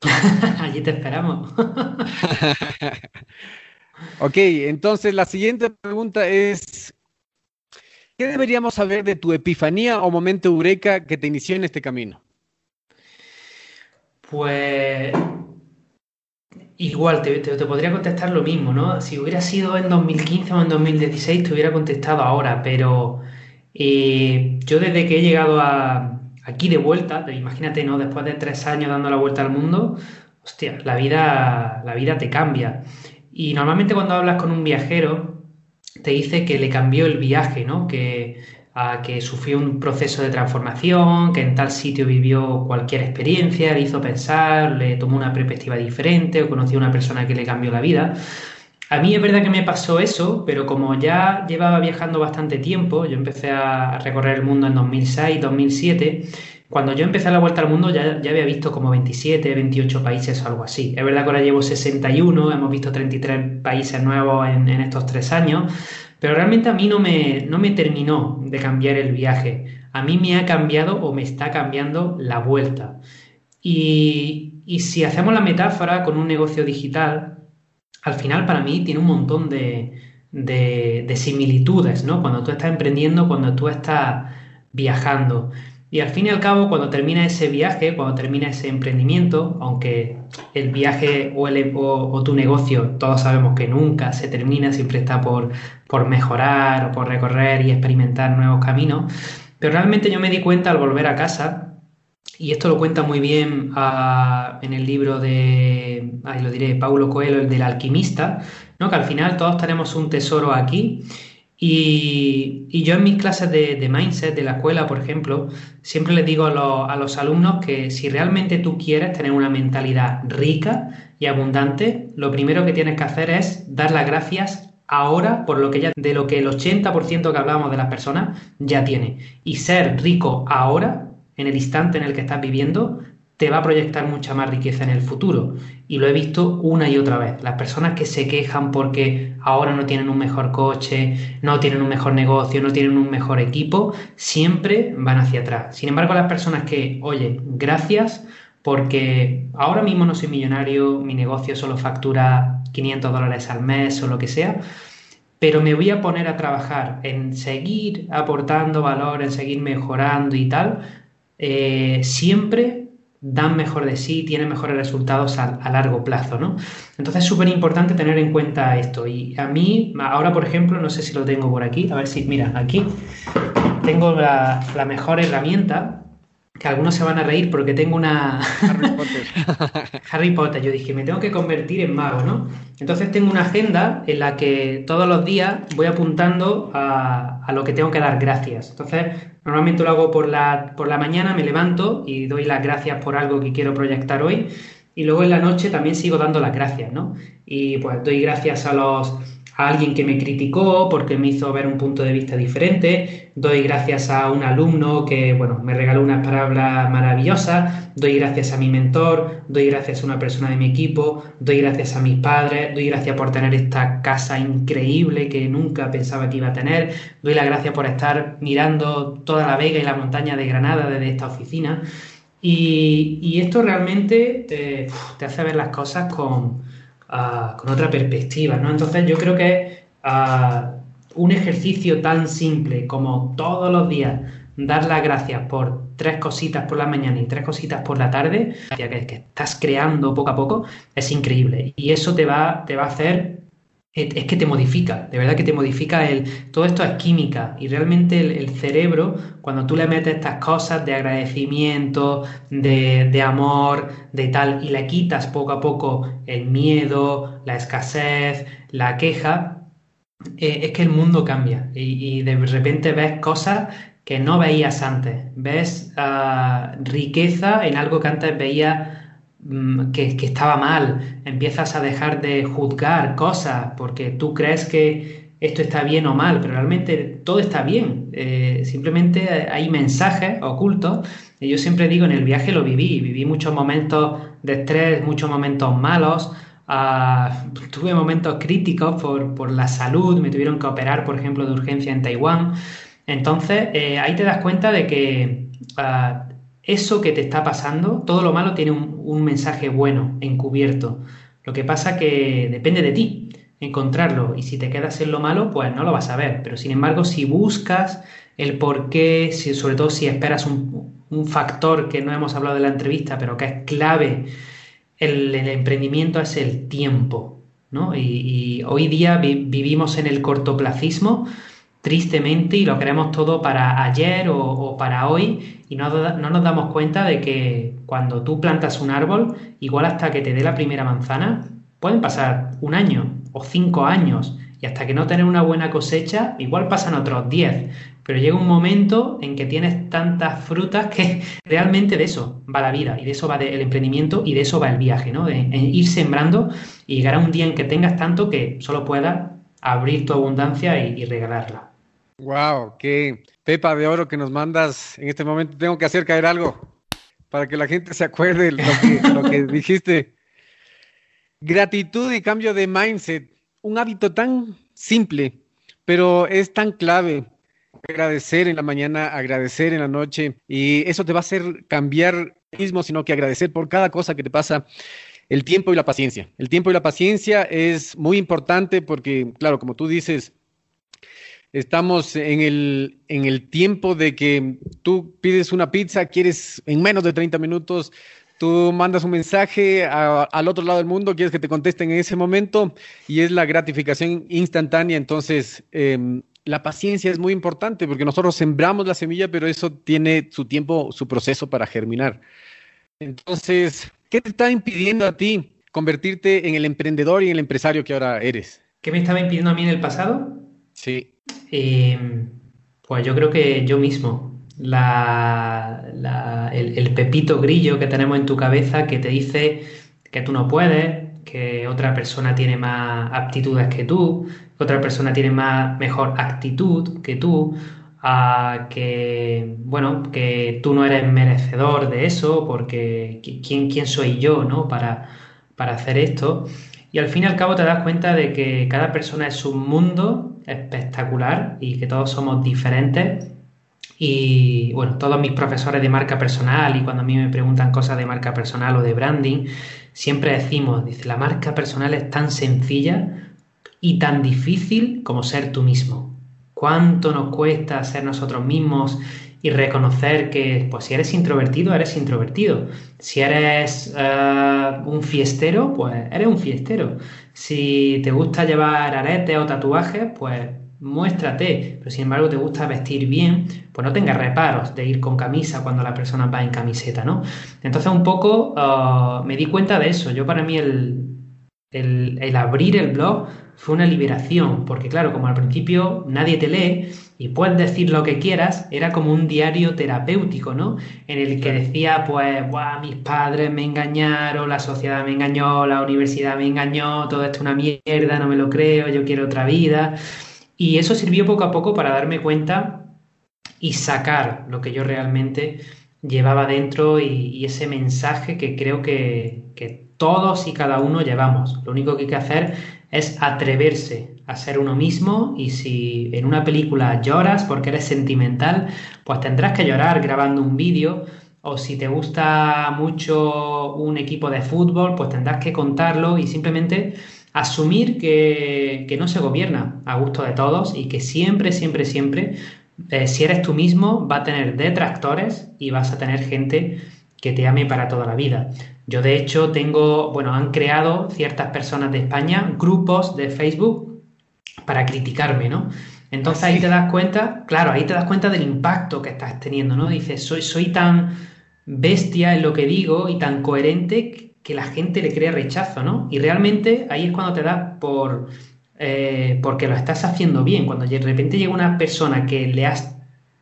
*laughs* Allí te esperamos. *laughs* Ok, entonces la siguiente pregunta es, ¿qué deberíamos saber de tu epifanía o momento eureka que te inició en este camino? Pues igual, te, podría contestar lo mismo, ¿no? Si hubiera sido en 2015 o en 2016 te hubiera contestado ahora, pero eh, yo desde que he llegado aquí de vuelta, imagínate, ¿no? Después de tres años dando la vuelta al mundo, hostia, la vida, la vida te cambia. Y normalmente cuando hablas con un viajero, te dice que le cambió el viaje, ¿no? Que, sufrió un proceso de transformación, que en tal sitio vivió cualquier experiencia, le hizo pensar, le tomó una perspectiva diferente o conoció a una persona que le cambió la vida. A mí es verdad que me pasó eso, pero como ya llevaba viajando bastante tiempo, yo empecé a recorrer el mundo en 2006, 2007, Cuando yo empecé la vuelta al mundo ya, ya había visto como 27, 28 países o algo así. Es verdad que ahora llevo 61, hemos visto 33 países nuevos en, estos tres años, pero realmente a mí no me, no me terminó de cambiar el viaje. A mí me ha cambiado o me está cambiando la vuelta. Y, y si hacemos la metáfora con un negocio digital, al final para mí tiene un montón de, de similitudes, ¿no? Cuando tú estás emprendiendo, cuando tú estás viajando. Y al fin y al cabo, cuando termina ese viaje, cuando termina ese emprendimiento, aunque el viaje o, tu negocio, todos sabemos que nunca se termina, siempre está por, por mejorar o por recorrer y experimentar nuevos caminos, pero realmente yo me di cuenta al volver a casa, y esto lo cuenta muy bien uh, en el libro de, ahí lo diré, Paulo Coelho, el del alquimista, ¿no? que al final todos tenemos un tesoro aquí y, yo en mis clases de, de, mindset de la escuela, por ejemplo, siempre les digo a, lo, a, los alumnos que si realmente tú quieres tener una mentalidad rica y abundante, lo primero que tienes que hacer es dar las gracias ahora por lo que ya, de lo que el 80% que hablamos de las personas ya tiene. Y ser rico ahora, en el instante en el que estás viviendo, te va a proyectar mucha más riqueza en el futuro. Y lo he visto una y otra vez. Las personas que se quejan porque ahora no tienen un mejor coche, no tienen un mejor negocio, no tienen un mejor equipo, siempre van hacia atrás. Sin embargo, las personas que, oye, gracias porque ahora mismo no soy millonario, mi negocio solo factura 500 dólares al mes o lo que sea, pero me voy a poner a trabajar en seguir aportando valor, en seguir mejorando y tal, eh, siempre dan mejor de sí, tienen mejores resultados a, a largo plazo, ¿no? Entonces es súper importante tener en cuenta esto. Y a mí, ahora por ejemplo, no sé si lo tengo por aquí, a ver si, mira, aquí tengo la, la mejor herramienta que algunos se van a reír porque tengo una Harry Potter. *laughs* Harry Potter. Yo dije, me tengo que convertir en mago, ¿no? Entonces tengo una agenda en la que todos los días voy apuntando a, a lo que tengo que dar gracias. Entonces, normalmente lo hago por la, por la mañana, me levanto y doy las gracias por algo que quiero proyectar hoy. Y luego en la noche también sigo dando las gracias, ¿no? Y pues doy gracias a los a alguien que me criticó porque me hizo ver un punto de vista diferente, doy gracias a un alumno que, bueno, me regaló unas palabras maravillosas, doy gracias a mi mentor, doy gracias a una persona de mi equipo, doy gracias a mis padres, doy gracias por tener esta casa increíble que nunca pensaba que iba a tener, doy las gracias por estar mirando toda la vega y la montaña de Granada desde esta oficina. Y, esto realmente te, te hace ver las cosas con, con otra perspectiva, ¿no? Entonces yo creo que un ejercicio tan simple como todos los días dar las gracias por tres cositas por la mañana y tres cositas por la tarde, que, que estás creando poco a poco, es increíble. Y eso te va, te va a hacer es que te modifica, de verdad que te modifica el... Todo esto es química y realmente el, cerebro, cuando tú le metes estas cosas de agradecimiento, de, de, amor, de tal, y le quitas poco a poco el miedo, la escasez, la queja, eh, es que el mundo cambia. Y, de repente ves cosas que no veías antes, ves uh, riqueza en algo que antes veías que, que, estaba mal, empiezas a dejar de juzgar cosas porque tú crees que esto está bien o mal, pero realmente todo está bien, eh, simplemente hay mensajes ocultos. Y yo siempre digo, en el viaje lo viví, viví muchos momentos de estrés, muchos momentos malos, uh, tuve momentos críticos por, por, la salud, me tuvieron que operar, por ejemplo, de urgencia en Taiwán. Entonces, eh, ahí te das cuenta de que... Uh, eso que te está pasando, todo lo malo tiene un, un, mensaje bueno encubierto. Lo que pasa que depende de ti encontrarlo y si te quedas en lo malo, pues no lo vas a ver. Pero sin embargo, si buscas el por qué, si, sobre todo si esperas un, un, factor que no hemos hablado de la entrevista, pero que es clave, el, el emprendimiento es el tiempo. ¿no? Y, hoy día vi, vivimos en el cortoplacismo tristemente y lo queremos todo para ayer o, para hoy y no, no, nos damos cuenta de que cuando tú plantas un árbol, igual hasta que te dé la primera manzana, pueden pasar un año o cinco años y hasta que no tener una buena cosecha, igual pasan otros diez. Pero llega un momento en que tienes tantas frutas que *laughs* realmente de eso va la vida y de eso va el emprendimiento y de eso va el viaje, ¿no? De, ir sembrando y llegar a un día en que tengas tanto que solo puedas abrir tu abundancia y regalarla. Wow, qué pepa de oro que nos mandas en este momento. Tengo que hacer caer algo para que la gente se acuerde lo que, lo que *laughs* dijiste. Gratitud y cambio de mindset, un hábito tan simple, pero es tan clave. Agradecer en la mañana, agradecer en la noche, y eso te va a hacer cambiar mismo, sino que agradecer por cada cosa que te pasa. El tiempo y la paciencia. El tiempo y la paciencia es muy importante porque, claro, como tú dices, estamos en el, en el tiempo de que tú pides una pizza, quieres en menos de 30 minutos, tú mandas un mensaje al otro lado del mundo, quieres que te contesten en ese momento y es la gratificación instantánea. Entonces, em, la paciencia es muy importante porque nosotros sembramos la semilla, pero eso tiene su tiempo, su proceso para germinar. Entonces, ¿qué te está impidiendo a ti convertirte en el emprendedor y en el empresario que ahora eres? ¿Qué me estaba impidiendo a mí en el pasado? Sí. Em, pues yo creo que yo mismo. el, pepito grillo que tenemos en tu cabeza que te dice que tú no puedes, que otra persona tiene más aptitudes que tú, que otra persona tiene más mejor actitud que tú, que bueno, que tú no eres merecedor de eso, porque quién, quién soy yo, ¿no? Para, para hacer esto. Y al fin y al cabo te das cuenta de que cada persona es un mundo espectacular y que todos somos diferentes. Y bueno, todos mis profesores de marca personal y cuando a mí me preguntan cosas de marca personal o de branding, siempre decimos, dice, la marca personal es tan sencilla y tan difícil como ser tú mismo. ¿Cuánto nos cuesta ser nosotros mismos y reconocer que, pues si eres introvertido, eres introvertido. Si eres eh, un fiestero, pues eres un fiestero. Si te gusta llevar aretes o tatuajes, pues muéstrate. Pero sin embargo te gusta vestir bien, pues no tengas reparos de ir con camisa cuando la persona va en camiseta, ¿no? Entonces un poco eh, me di cuenta de eso. Yo para mí el, el abrir el blog fue una liberación, porque claro, como al principio nadie te lee, y puedes decir lo que quieras, era como un diario terapéutico, ¿no? En el que decía, pues, Buah, mis padres me engañaron, la sociedad me engañó, la universidad me engañó, todo esto es una mierda, no me lo creo, yo quiero otra vida. Y eso sirvió poco a poco para darme cuenta y sacar lo que yo realmente llevaba dentro y, ese mensaje que creo que, que todos y cada uno llevamos. Lo único que hay que hacer es atreverse a ser uno mismo y si en una película lloras porque eres sentimental, pues tendrás que llorar grabando un vídeo o si te gusta mucho un equipo de fútbol, pues tendrás que contarlo y simplemente asumir que, no se gobierna a gusto de todos y que siempre, siempre, siempre, eh, si eres tú mismo, va a tener detractores y vas a tener gente que te ame para toda la vida. Yo de hecho tengo, bueno, han creado ciertas personas de España grupos de Facebook para criticarme, ¿no? Entonces ahí te das cuenta, claro, ahí te das cuenta del impacto que estás teniendo, ¿no? Dices, soy, soy tan bestia en lo que digo y tan coherente que la gente le crea rechazo, ¿no? Y realmente ahí es cuando te das por... Eh, porque lo estás haciendo bien. Cuando de repente llega una persona que le has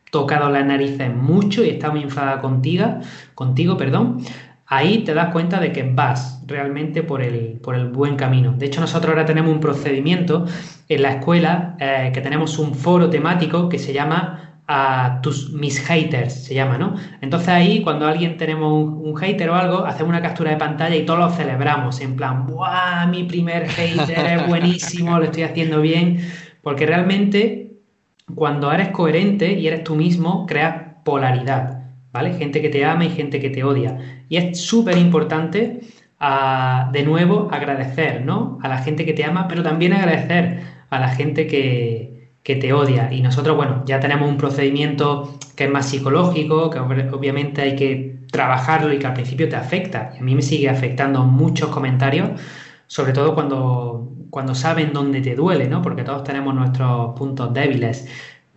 tocado las narices mucho y está muy enfadada contigo, contigo, perdón, ahí te das cuenta de que vas realmente por el, por el buen camino. De hecho, nosotros ahora tenemos un procedimiento en la escuela eh, que tenemos un foro temático que se llama a tus mis haters se llama, ¿no? Entonces ahí cuando alguien tenemos un, hater o algo, hacemos una captura de pantalla y todos lo celebramos en plan, ¡buah! Mi primer hater es buenísimo, lo estoy haciendo bien, porque realmente cuando eres coherente y eres tú mismo, creas polaridad. ¿Vale? Gente que te ama y gente que te odia. Y es súper importante, ah, de nuevo, agradecer, ¿no? A la gente que te ama, pero también agradecer a la gente que, que te odia. Y nosotros, bueno, ya tenemos un procedimiento que es más psicológico, que obviamente hay que trabajarlo y que al principio te afecta. Y a mí me sigue afectando muchos comentarios, sobre todo cuando, cuando saben dónde te duele, ¿no? Porque todos tenemos nuestros puntos débiles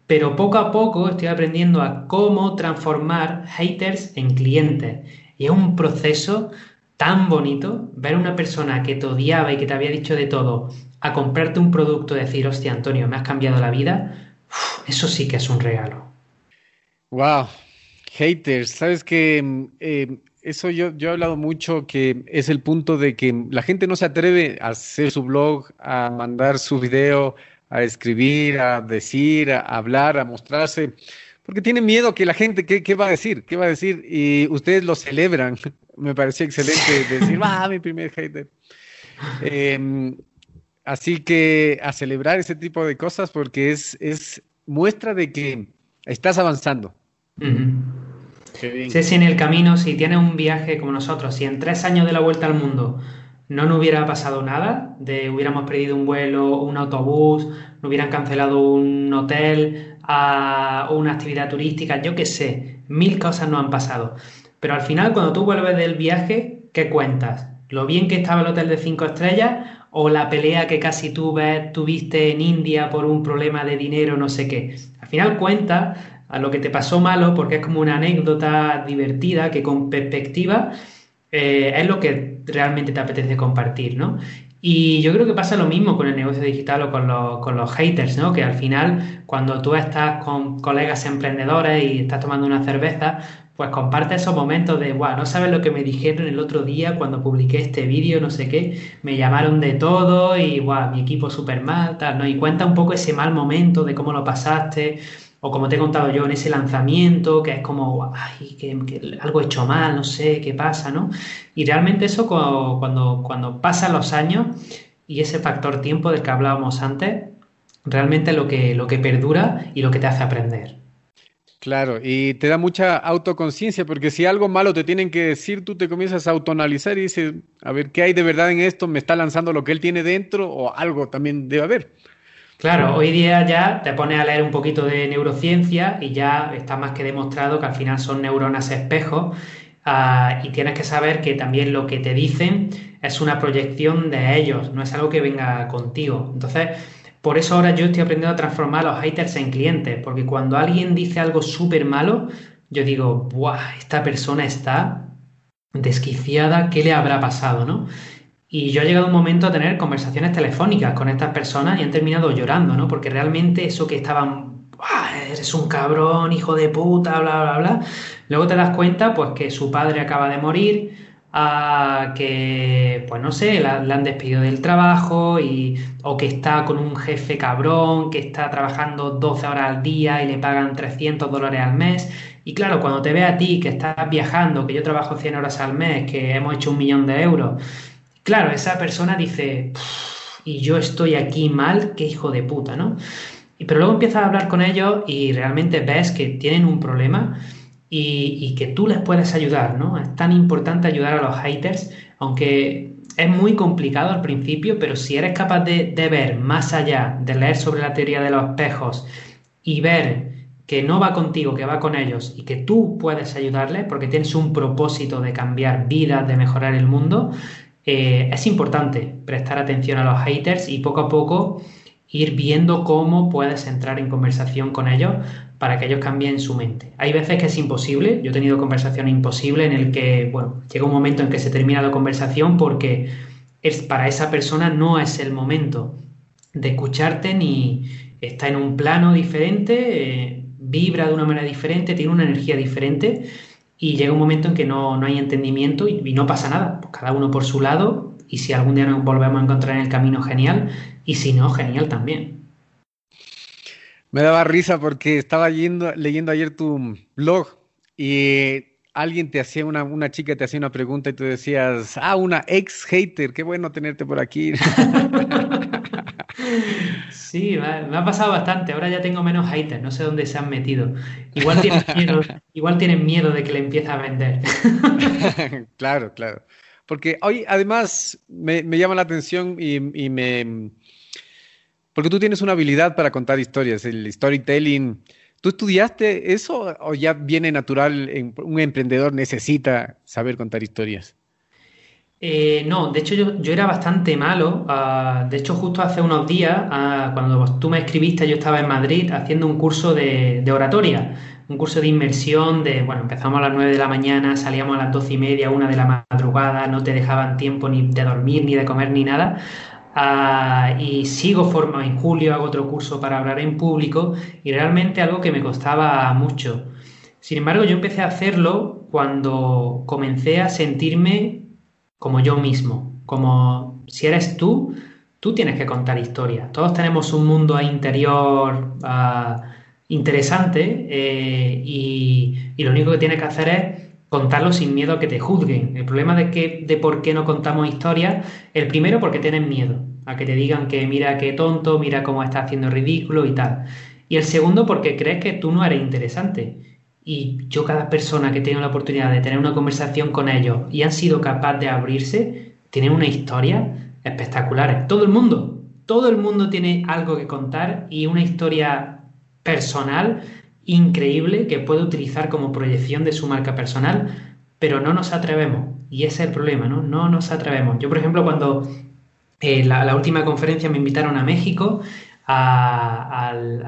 pero poco a poco estoy aprendiendo a cómo transformar haters en clientes. Y es un proceso tan bonito ver a una persona que te odiaba y que te había dicho de todo a comprarte un producto y decir, hostia, Antonio, me has cambiado la vida. eso sí que es un regalo. Wow, haters, sabes que eh, eso yo, yo he hablado mucho que es el punto de que la gente no se atreve a hacer su blog, a mandar su video, a escribir, a decir, a hablar, a mostrarse, porque tienen miedo que la gente, ¿qué, ¿qué, va a decir? ¿Qué va a decir? Y ustedes lo celebran. *laughs* Me pareció excelente decir, ah, mi primer hater. Em, así que a celebrar ese tipo de cosas porque es, es muestra de que estás avanzando. Sí, sí, en el camino, si tienes un viaje como nosotros, si en tres años de la vuelta al mundo no nos hubiera pasado nada, de hubiéramos perdido un vuelo, un autobús, no hubieran cancelado un hotel o una actividad turística, yo qué sé, mil cosas no han pasado. Pero al final, cuando tú vuelves del viaje, ¿qué cuentas? ¿Lo bien que estaba el hotel de cinco estrellas o la pelea que casi tuviste en India por un problema de dinero, no sé qué? Al final cuenta a lo que te pasó malo porque es como una anécdota divertida que con perspectiva eh, es lo que realmente te apetece compartir, ¿no? Y yo creo que pasa lo mismo con el negocio digital o con los, con los haters, ¿no? Que al final, cuando tú estás con colegas emprendedores y estás tomando una cerveza, pues comparte esos momentos de, guau, no sabes lo que me dijeron el otro día cuando publiqué este vídeo, no sé qué, me llamaron de todo y, guau, mi equipo súper mal, tal, ¿no? Y cuenta un poco ese mal momento de cómo lo pasaste, o como te he contado yo en ese lanzamiento, que es como, ay, que, algo hecho mal, no sé qué pasa, ¿no? Y realmente eso cuando, cuando, pasan los años y ese factor tiempo del que hablábamos antes, realmente es lo que, lo que perdura y lo que te hace aprender. Claro, y te da mucha autoconciencia, porque si algo malo te tienen que decir, tú te comienzas a autonalizar y dices, a ver, ¿qué hay de verdad en esto? ¿Me está lanzando lo que él tiene dentro o algo también debe haber? Claro, hoy día ya te pones a leer un poquito de neurociencia y ya está más que demostrado que al final son neuronas espejos ah, y tienes que saber que también lo que te dicen es una proyección de ellos, no es algo que venga contigo. Entonces, por eso ahora yo estoy aprendiendo a transformar a los haters en clientes, porque cuando alguien dice algo súper malo, yo digo, ¡buah! Esta persona está desquiciada, ¿qué le habrá pasado, no? Y yo he llegado un momento a tener conversaciones telefónicas con estas personas y han terminado llorando, ¿no? Porque realmente eso que estaban, eres un cabrón, hijo de puta, bla, bla, bla. Luego te das cuenta, pues, que su padre acaba de morir, que, pues no sé, la, han despedido del trabajo y, o que está con un jefe cabrón, que está trabajando 12 horas al día y le pagan 300 dólares al mes. Y claro, cuando te ve a ti que estás viajando, que yo trabajo 100 horas al mes, que hemos hecho un millón de euros, Claro, esa persona dice, y yo estoy aquí mal, qué hijo de puta, ¿no? Pero luego empiezas a hablar con ellos y realmente ves que tienen un problema y, que tú les puedes ayudar, ¿no? Es tan importante ayudar a los haters, aunque es muy complicado al principio, pero si eres capaz de, de ver más allá, de leer sobre la teoría de los espejos y ver que no va contigo, que va con ellos y que tú puedes ayudarles porque tienes un propósito de cambiar vidas, de mejorar el mundo, eh, es importante prestar atención a los haters y poco a poco ir viendo cómo puedes entrar en conversación con ellos para que ellos cambien su mente. Hay veces que es imposible, yo he tenido conversaciones imposibles en el que, bueno, llega un momento en que se termina la conversación porque es, para esa persona no es el momento de escucharte ni está en un plano diferente, eh, vibra de una manera diferente, tiene una energía diferente y llega un momento en que no, hay entendimiento y, no pasa nada, pues cada uno por su lado y si algún día nos volvemos a encontrar en el camino, genial, y si no, genial también. Me daba risa porque estaba yendo, leyendo ayer tu blog y alguien te hacía una, una chica te hacía una pregunta y tú decías, ah, una ex hater, qué bueno tenerte por aquí. *laughs* Sí, me ha, pasado bastante. Ahora ya tengo menos haters, no sé dónde se han metido. Igual tienen *laughs* miedo, igual tienen miedo de que le empiece a vender. *laughs* claro, claro. Porque hoy además me, llama la atención y, me... Porque tú tienes una habilidad para contar historias, el storytelling. ¿Tú estudiaste eso o ya viene natural? Un emprendedor necesita saber contar historias. Eh, no, de hecho yo, era bastante malo. Ah, de hecho, justo hace unos días, ah, cuando tú me escribiste, yo estaba en Madrid haciendo un curso de, oratoria, un curso de inmersión de, bueno, empezamos a las 9 de la mañana, salíamos a las 12 y media, una de la madrugada, no te dejaban tiempo ni de dormir, ni de comer, ni nada. Ah, y sigo forma, en julio hago otro curso para hablar en público y realmente algo que me costaba mucho. Sin embargo, yo empecé a hacerlo cuando comencé a sentirme como yo mismo, como si eres tú, Tú tienes que contar historias. Todos tenemos un mundo interior uh, interesante eh, y, lo único que tienes que hacer es contarlo sin miedo a que te juzguen. El problema de, que, de por qué no contamos historias, el primero porque tienen miedo a que te digan que mira qué tonto, mira cómo está haciendo ridículo y tal. Y el segundo porque crees que tú no eres interesante. Y yo cada persona que tengo la oportunidad de tener una conversación con ellos y han sido capaces de abrirse, tienen una historia espectacular. Todo el mundo, todo el mundo tiene algo que contar y una historia personal increíble que puede utilizar como proyección de su marca personal, pero no nos atrevemos. Y ese es el problema, ¿no? No nos atrevemos. Yo, por ejemplo, cuando eh, la, última conferencia me invitaron a México, al,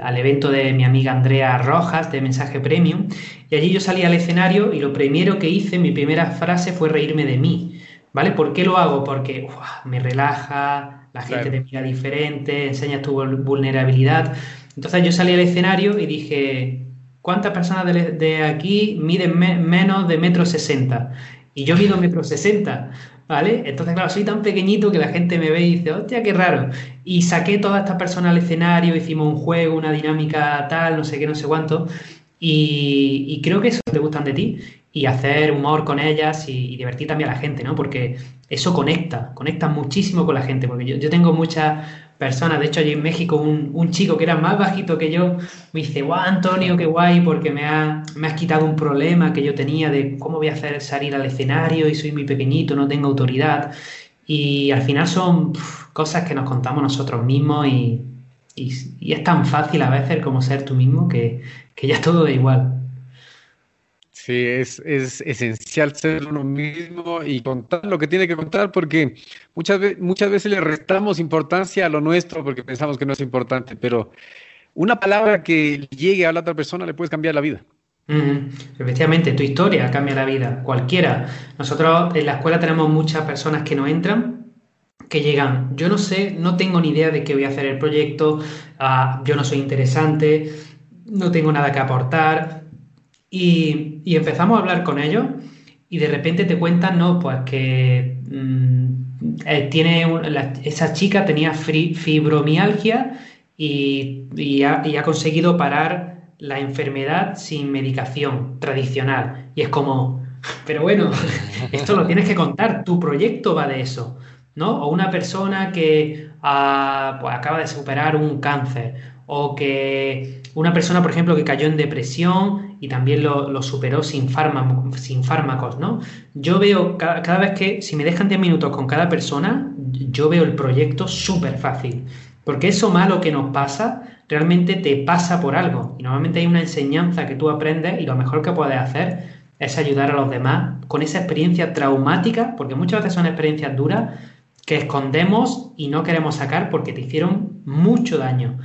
al, evento de mi amiga Andrea Rojas de Mensaje Premium, y allí yo salí al escenario y lo primero que hice, mi primera frase fue reírme de mí. ¿Vale? ¿Por qué lo hago? Porque me relaja, la gente te mira diferente, enseñas tu vulnerabilidad. Entonces yo salí al escenario y dije, ¿cuántas personas de, aquí miden menos de metro sesenta? Y yo mido metro sesenta, ¿vale? Entonces, claro, soy tan pequeñito que la gente me ve y dice, hostia, qué raro. Y saqué todas estas personas al escenario, hicimos un juego, una dinámica tal, no sé qué, no sé cuánto. Y, creo que eso te gustan de ti y hacer humor con ellas y, divertir también a la gente, ¿no? Porque eso conecta, conecta muchísimo con la gente, porque yo, yo tengo muchas personas. De hecho, allí en México, un, chico que era más bajito que yo me dice, guau, Antonio, qué guay, porque me, ha, me has quitado un problema que yo tenía de cómo voy a hacer salir al escenario y soy muy pequeñito, no tengo autoridad. Y al final son cosas que nos contamos nosotros mismos y, y, es tan fácil a veces como ser tú mismo que, que ya todo da igual. Sí, es, es, esencial ser uno mismo y contar lo que tiene que contar porque muchas, muchas veces le restamos importancia a lo nuestro porque pensamos que no es importante, pero una palabra que llegue a la otra persona le puede cambiar la vida. Efectivamente, tu historia cambia la vida, cualquiera. Nosotros en la escuela tenemos muchas personas que no entran, que llegan, yo no sé, no tengo ni idea de qué voy a hacer el proyecto, ah, yo no soy interesante, no tengo nada que aportar, y, empezamos a hablar con ellos y de repente te cuentan, no, pues que mm, eh, tiene esa chica tenía fibromialgia y, ha, conseguido parar la enfermedad sin medicación tradicional. Y es como, pero bueno, *laughs* esto lo tienes que contar, tu proyecto va de eso, ¿no? O una persona que ah, pues acaba de superar un cáncer, o que una persona, por ejemplo, que cayó en depresión y también lo, superó sin, sin fármacos, ¿no? Yo veo cada, vez que, si me dejan 10 minutos con cada persona, yo veo el proyecto súper fácil. Porque eso malo que nos pasa, realmente te pasa por algo. Y normalmente hay una enseñanza que tú aprendes y lo mejor que puedes hacer es ayudar a los demás con esa experiencia traumática, porque muchas veces son experiencias duras que escondemos y no queremos sacar porque te hicieron mucho daño.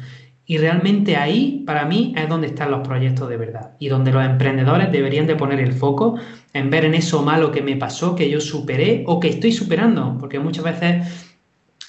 Y realmente ahí, para mí, es donde están los proyectos de verdad. Y donde los emprendedores deberían de poner el foco en ver en eso malo que me pasó, que yo superé o que estoy superando. Porque muchas veces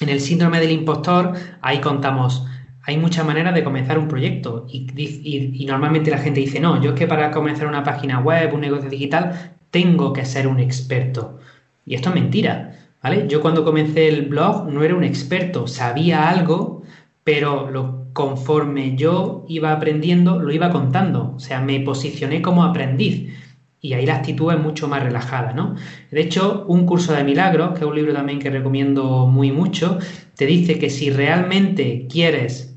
en el síndrome del impostor, ahí contamos, hay muchas maneras de comenzar un proyecto. Y, normalmente la gente dice, no, yo es que para comenzar una página web, un negocio digital, tengo que ser un experto. Y esto es mentira. ¿Vale? Yo cuando comencé el blog no era un experto, sabía algo, pero lo conforme yo iba aprendiendo, lo iba contando. O sea, me posicioné como aprendiz. Y ahí la actitud es mucho más relajada, ¿no? De hecho, un curso de milagros, que es un libro también que recomiendo muy mucho, te dice que si realmente quieres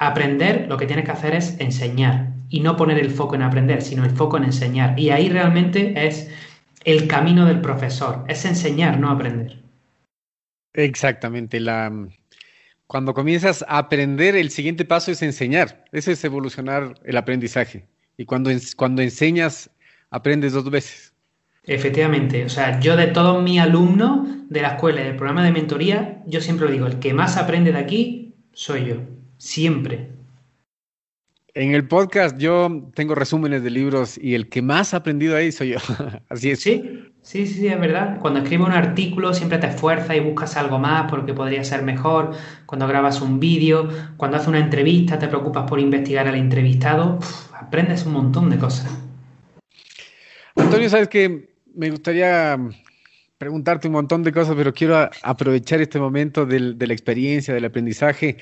aprender, lo que tienes que hacer es enseñar. Y no poner el foco en aprender, sino el foco en enseñar. Y ahí realmente es el camino del profesor, es enseñar, no aprender. Exactamente, la, cuando comienzas a aprender, el siguiente paso es enseñar. Ese es evolucionar el aprendizaje. Y cuando, cuando enseñas, aprendes dos veces. Efectivamente, o sea, yo de todos mis alumnos de la escuela y del programa de mentoría, yo siempre lo digo, el que más aprende de aquí soy yo, siempre. En el podcast yo tengo resúmenes de libros y el que más ha aprendido ahí soy yo. *laughs* Así es. Sí, sí, sí, es verdad. Cuando escribes un artículo siempre te esfuerzas y buscas algo más porque podría ser mejor. Cuando grabas un vídeo, cuando haces una entrevista, te preocupas por investigar al entrevistado. aprendes un montón de cosas. Antonio, sabes que me gustaría preguntarte un montón de cosas, pero quiero aprovechar este momento de la experiencia, del aprendizaje.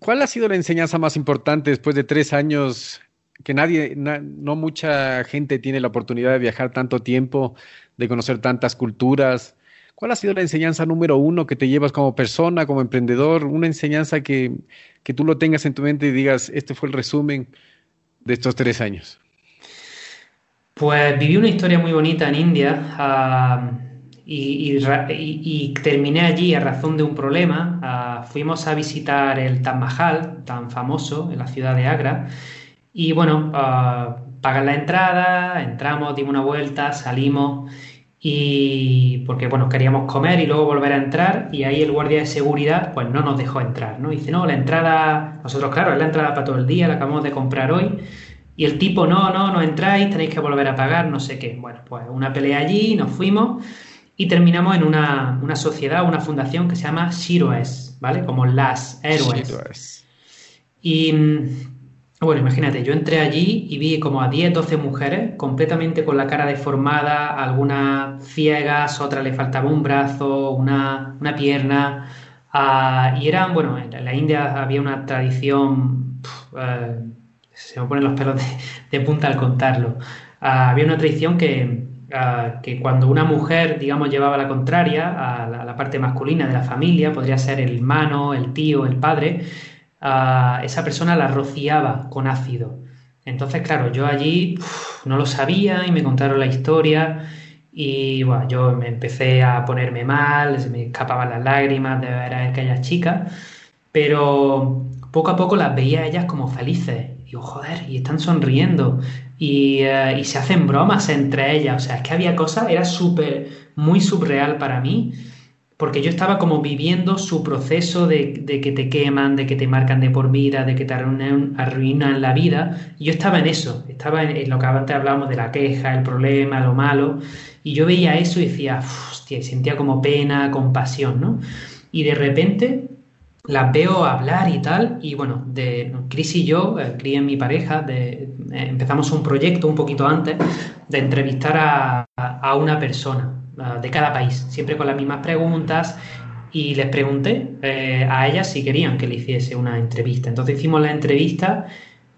¿Cuál ha sido la enseñanza más importante después de tres años que nadie, no mucha gente tiene la oportunidad de viajar tanto tiempo, de conocer tantas culturas? ¿Cuál ha sido la enseñanza número uno que te llevas como persona, como emprendedor? Una enseñanza que, que tú lo tengas en tu mente y digas, este fue el resumen de estos tres años. Pues viví una historia muy bonita en India y, terminé allí a razón de un problema. fuimos a visitar el Taj Mahal, tan famoso, en la ciudad de Agra. Y bueno, pagan la entrada, entramos, dimos una vuelta, salimos y porque bueno, queríamos comer y luego volver a entrar y ahí el guardia de seguridad pues no nos dejó entrar, ¿no? Dice, no, la entrada, nosotros claro, es la entrada para todo el día, la acabamos de comprar hoy y el tipo, no, no, no entráis, tenéis que volver a pagar, no sé qué. Bueno, pues una pelea allí, nos fuimos y terminamos en una, sociedad, una fundación que se llama Shiroes, ¿vale? Como las héroes. Y bueno, imagínate, yo entré allí y vi como a 10, 12 mujeres completamente con la cara deformada, algunas ciegas, otras le faltaba un brazo, una, pierna. Ah, y eran, bueno, en la India había una tradición eh, se me ponen los pelos de, punta al contarlo. Ah, había una tradición que, ah, que cuando una mujer, digamos, llevaba la contraria a la, parte masculina de la familia, podría ser el hermano, el tío, el padre, ah, esa persona la rociaba con ácido. Entonces, claro, yo allí no lo sabía y me contaron la historia y bueno, yo me empecé a ponerme mal, se me escapaban las lágrimas de ver a aquellas chicas, pero poco a poco las veía ellas como felices digo, joder, y están sonriendo eh, y, se hacen bromas entre ellas. O sea, es que había cosas, era súper, muy subreal para mí, porque yo estaba como viviendo su proceso de, que te queman, de que te marcan de por vida, de que te arruinan, la vida. Y yo estaba en eso, estaba en, lo que antes hablábamos de la queja, el problema, lo malo. Y yo veía eso y decía, hostia, sentía como pena, compasión, ¿no? Y de repente las veo hablar y tal, y bueno, de Chris y yo, eh, Chris es mi pareja, de, eh, empezamos un proyecto un poquito antes de entrevistar a, una persona de cada país, siempre con las mismas preguntas, y les pregunté eh, a ellas si querían que le hiciese una entrevista. Entonces hicimos la entrevista,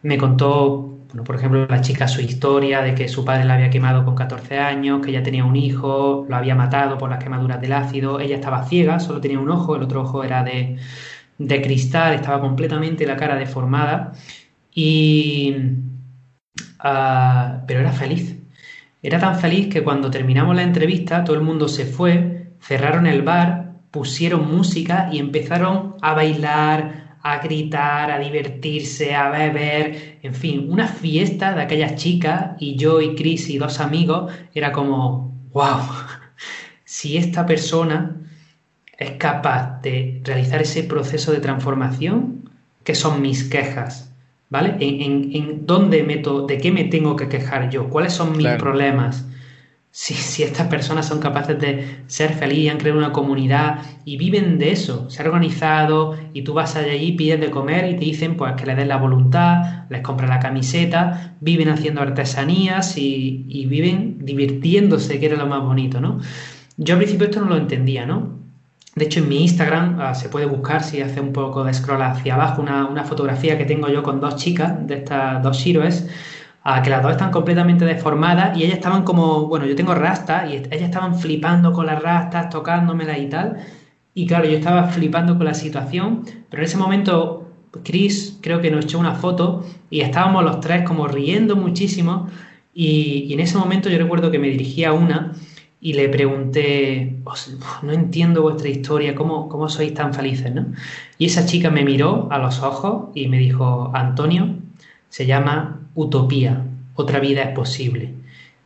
me contó, bueno, por ejemplo, la chica su historia de que su padre la había quemado con 14 años, que ella tenía un hijo, lo había matado por las quemaduras del ácido, ella estaba ciega, solo tenía un ojo, el otro ojo era de de cristal, estaba completamente la cara deformada, y, ah, pero era feliz. Era tan feliz que cuando terminamos la entrevista todo el mundo se fue, cerraron el bar, pusieron música y empezaron a bailar, a gritar, a divertirse, a beber, en fin, una fiesta de aquellas chicas y yo y Chris y dos amigos era como, wow, *laughs* si esta persona es capaz de realizar ese proceso de transformación, que son mis quejas, ¿vale? En, dónde meto, de qué me tengo que quejar yo, cuáles son mis problemas. Si, si, estas personas son capaces de ser felices, han creado una comunidad y viven de eso, se han organizado y tú vas allí, pides de comer y te dicen pues que les den la voluntad, les compras la camiseta, viven haciendo artesanías y, y viven divirtiéndose, que era lo más bonito, ¿no? Yo al principio esto no lo entendía, ¿no? De hecho, en mi Instagram ah, se puede buscar, si hace un poco de scroll hacia abajo, una, fotografía que tengo yo con dos chicas, de estas dos Shiroes, ah, que las dos están completamente deformadas y ellas estaban como, bueno, yo tengo rastas y ellas estaban flipando con las rastas, tocándomelas y tal. Y claro, yo estaba flipando con la situación, pero en ese momento Chris creo que nos echó una foto y estábamos los tres como riendo muchísimo y, y en ese momento yo recuerdo que me dirigí a una y le pregunté, no entiendo vuestra historia, ¿cómo, ¿cómo sois tan felices? ¿no? Y esa chica me miró a los ojos y me dijo, Antonio, se llama utopía, otra vida es posible.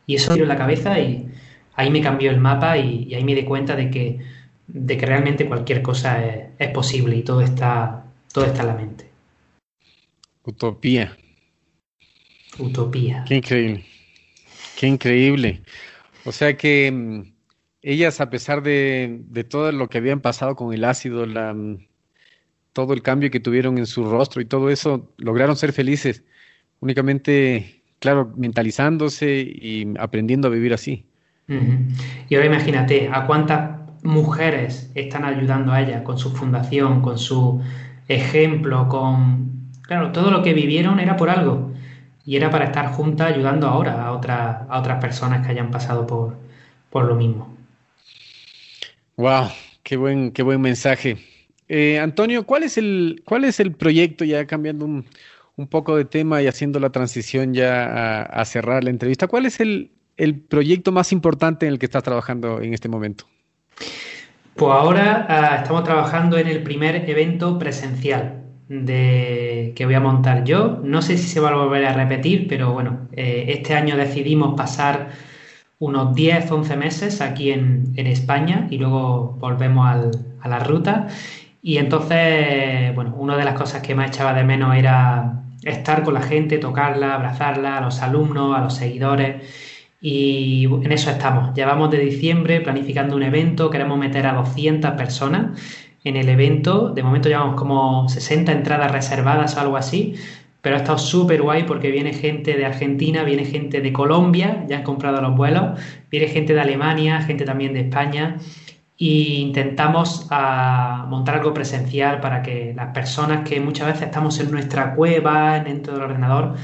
Y eso dio en la cabeza y ahí me cambió el mapa y, ahí me di cuenta de que, de que realmente cualquier cosa es, es, posible y todo está, todo está en la mente. Utopía. Utopía. Qué increíble. Qué increíble. O sea que mm, ellas, a pesar de, todo lo que habían pasado con el ácido, la, mm, todo el cambio que tuvieron en su rostro y todo eso, lograron ser felices, únicamente, claro, mentalizándose y aprendiendo a vivir así. Y ahora imagínate a cuántas mujeres están ayudando a ella con su fundación, con su ejemplo, con... Claro, todo lo que vivieron era por algo y era para estar juntas ayudando ahora a, otra, a otras personas que hayan pasado por, por lo mismo. Wow, qué buen, qué buen mensaje. Eh, Antonio, ¿cuál es, el, ¿cuál es el proyecto, ya cambiando un, un poco de tema y haciendo la transición ya a, cerrar la entrevista, cuál es el, el, proyecto más importante en el que estás trabajando en este momento? Pues ahora ah, estamos trabajando en el primer evento presencial de, que voy a montar yo. No sé si se va a volver a repetir, pero bueno, eh, este año decidimos pasar unos 10, 11 meses aquí en, en España y luego volvemos a la ruta. Y entonces, bueno, una de las cosas que más echaba de menos era estar con la gente, tocarla, abrazarla, a los alumnos, a los seguidores. Y en eso estamos. Llevamos de diciembre planificando un evento, queremos meter a 200 personas en el evento. De momento llevamos como 60 entradas reservadas o algo así, pero ha estado súper guay porque viene gente de Argentina, viene gente de Colombia, ya han comprado los vuelos, viene gente de Alemania, gente también de España. E intentamos ah, montar algo presencial para que las personas que muchas veces estamos en nuestra cueva, dentro del ordenador,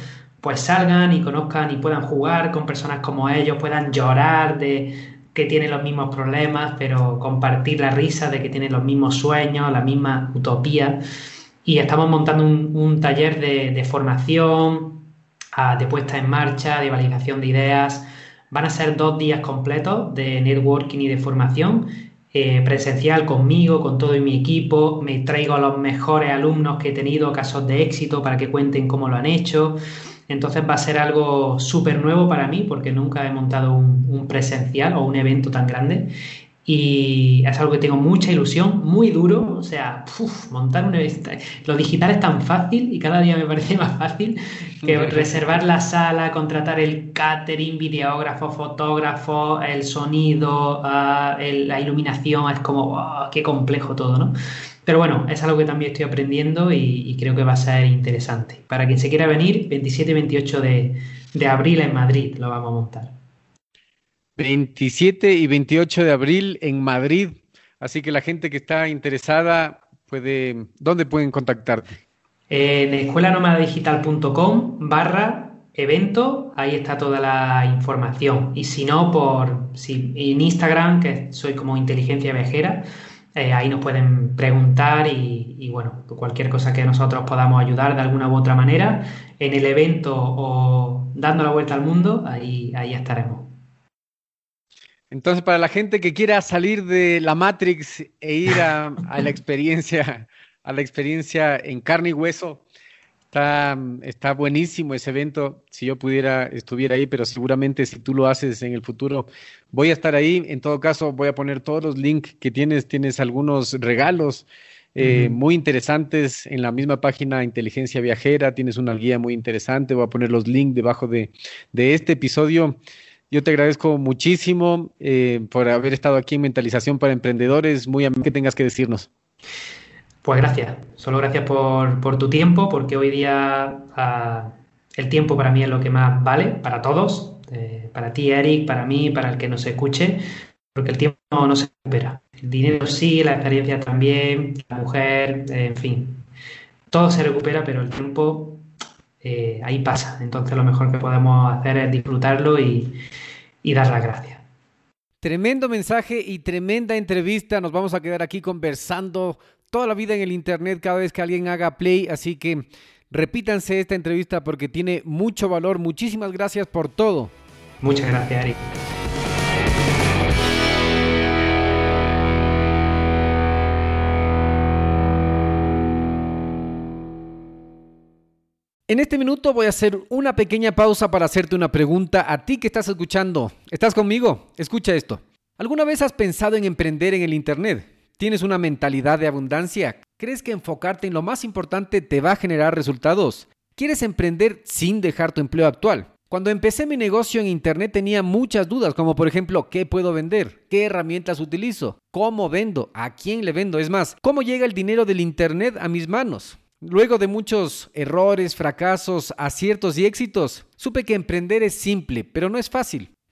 pues salgan y conozcan y puedan jugar con personas como ellos, puedan llorar de, que tienen los mismos problemas, pero compartir la risa de que tienen los mismos sueños, la misma utopía. Y estamos montando un, taller de, formación, de puesta en marcha, de validación de ideas. Van a ser dos días completos de networking y de formación. Eh, presencial conmigo, con todo mi equipo, me traigo a los mejores alumnos que he tenido, casos de éxito para que cuenten cómo lo han hecho. Entonces va a ser algo súper nuevo para mí porque nunca he montado un, presencial o un evento tan grande. Y es algo que tengo mucha ilusión, muy duro, o sea, montar un evento, lo digital es tan fácil y cada día me parece *laughs* más fácil que reservar la sala, contratar el catering, videógrafo, fotógrafo, el sonido, ah, la iluminación, es como, qué complejo todo, ¿no? Pero bueno, es algo que también estoy aprendiendo y, creo que va a ser interesante. Para quien se quiera venir, 27 y 28 de, abril en Madrid lo vamos a montar. 27 y 28 de abril en Madrid. Así que la gente que está interesada puede, ¿dónde pueden contactarte? En escuelanomadigital.com barra evento, ahí está toda la información. Y si no, por si, en Instagram, que soy como inteligencia viajera, eh, ahí nos pueden preguntar y, bueno, cualquier cosa que nosotros podamos ayudar de alguna u otra manera en el evento o dando la vuelta al mundo, ahí, ahí estaremos. Entonces, para la gente que quiera salir de la Matrix e ir a, a la experiencia, a la experiencia en carne y hueso, Está, está buenísimo ese evento. Si yo pudiera, estuviera ahí, pero seguramente si tú lo haces en el futuro, voy a estar ahí. En todo caso, voy a poner todos los links que tienes. Tienes algunos regalos eh, muy interesantes en la misma página Inteligencia Viajera. Tienes una guía muy interesante. Voy a poner los links debajo de, de este episodio. Yo te agradezco muchísimo eh, por haber estado aquí en Mentalización para Emprendedores. Muy amable que tengas que decirnos. Pues gracias, solo gracias por, tu tiempo, porque hoy día ah, el tiempo para mí es lo que más vale, para todos, eh, para ti, Eric, para mí, para el que nos escuche, porque el tiempo no, se recupera. El dinero sí, la experiencia también, la mujer, en fin, todo se recupera, pero el tiempo eh, ahí pasa. Entonces lo mejor que podemos hacer es disfrutarlo y, y dar las gracias. Tremendo mensaje y tremenda entrevista. Nos vamos a quedar aquí conversando toda la vida en el Internet cada vez que alguien haga play, así que repítanse esta entrevista porque tiene mucho valor. Muchísimas gracias por todo. Muchas gracias, Ari. En este minuto voy a hacer una pequeña pausa para hacerte una pregunta a ti que estás escuchando. ¿Estás conmigo? Escucha esto. ¿Alguna vez has pensado en emprender en el Internet? ¿Tienes una mentalidad de abundancia? ¿Crees que enfocarte en lo más importante te va a generar resultados? ¿Quieres emprender sin dejar tu empleo actual? Cuando empecé mi negocio en Internet tenía muchas dudas, como por ejemplo, ¿qué puedo vender? ¿Qué herramientas utilizo? ¿Cómo vendo? ¿A quién le vendo? Es más, ¿cómo llega el dinero del Internet a mis manos? Luego de muchos errores, fracasos, aciertos y éxitos, supe que emprender es simple, pero no es fácil.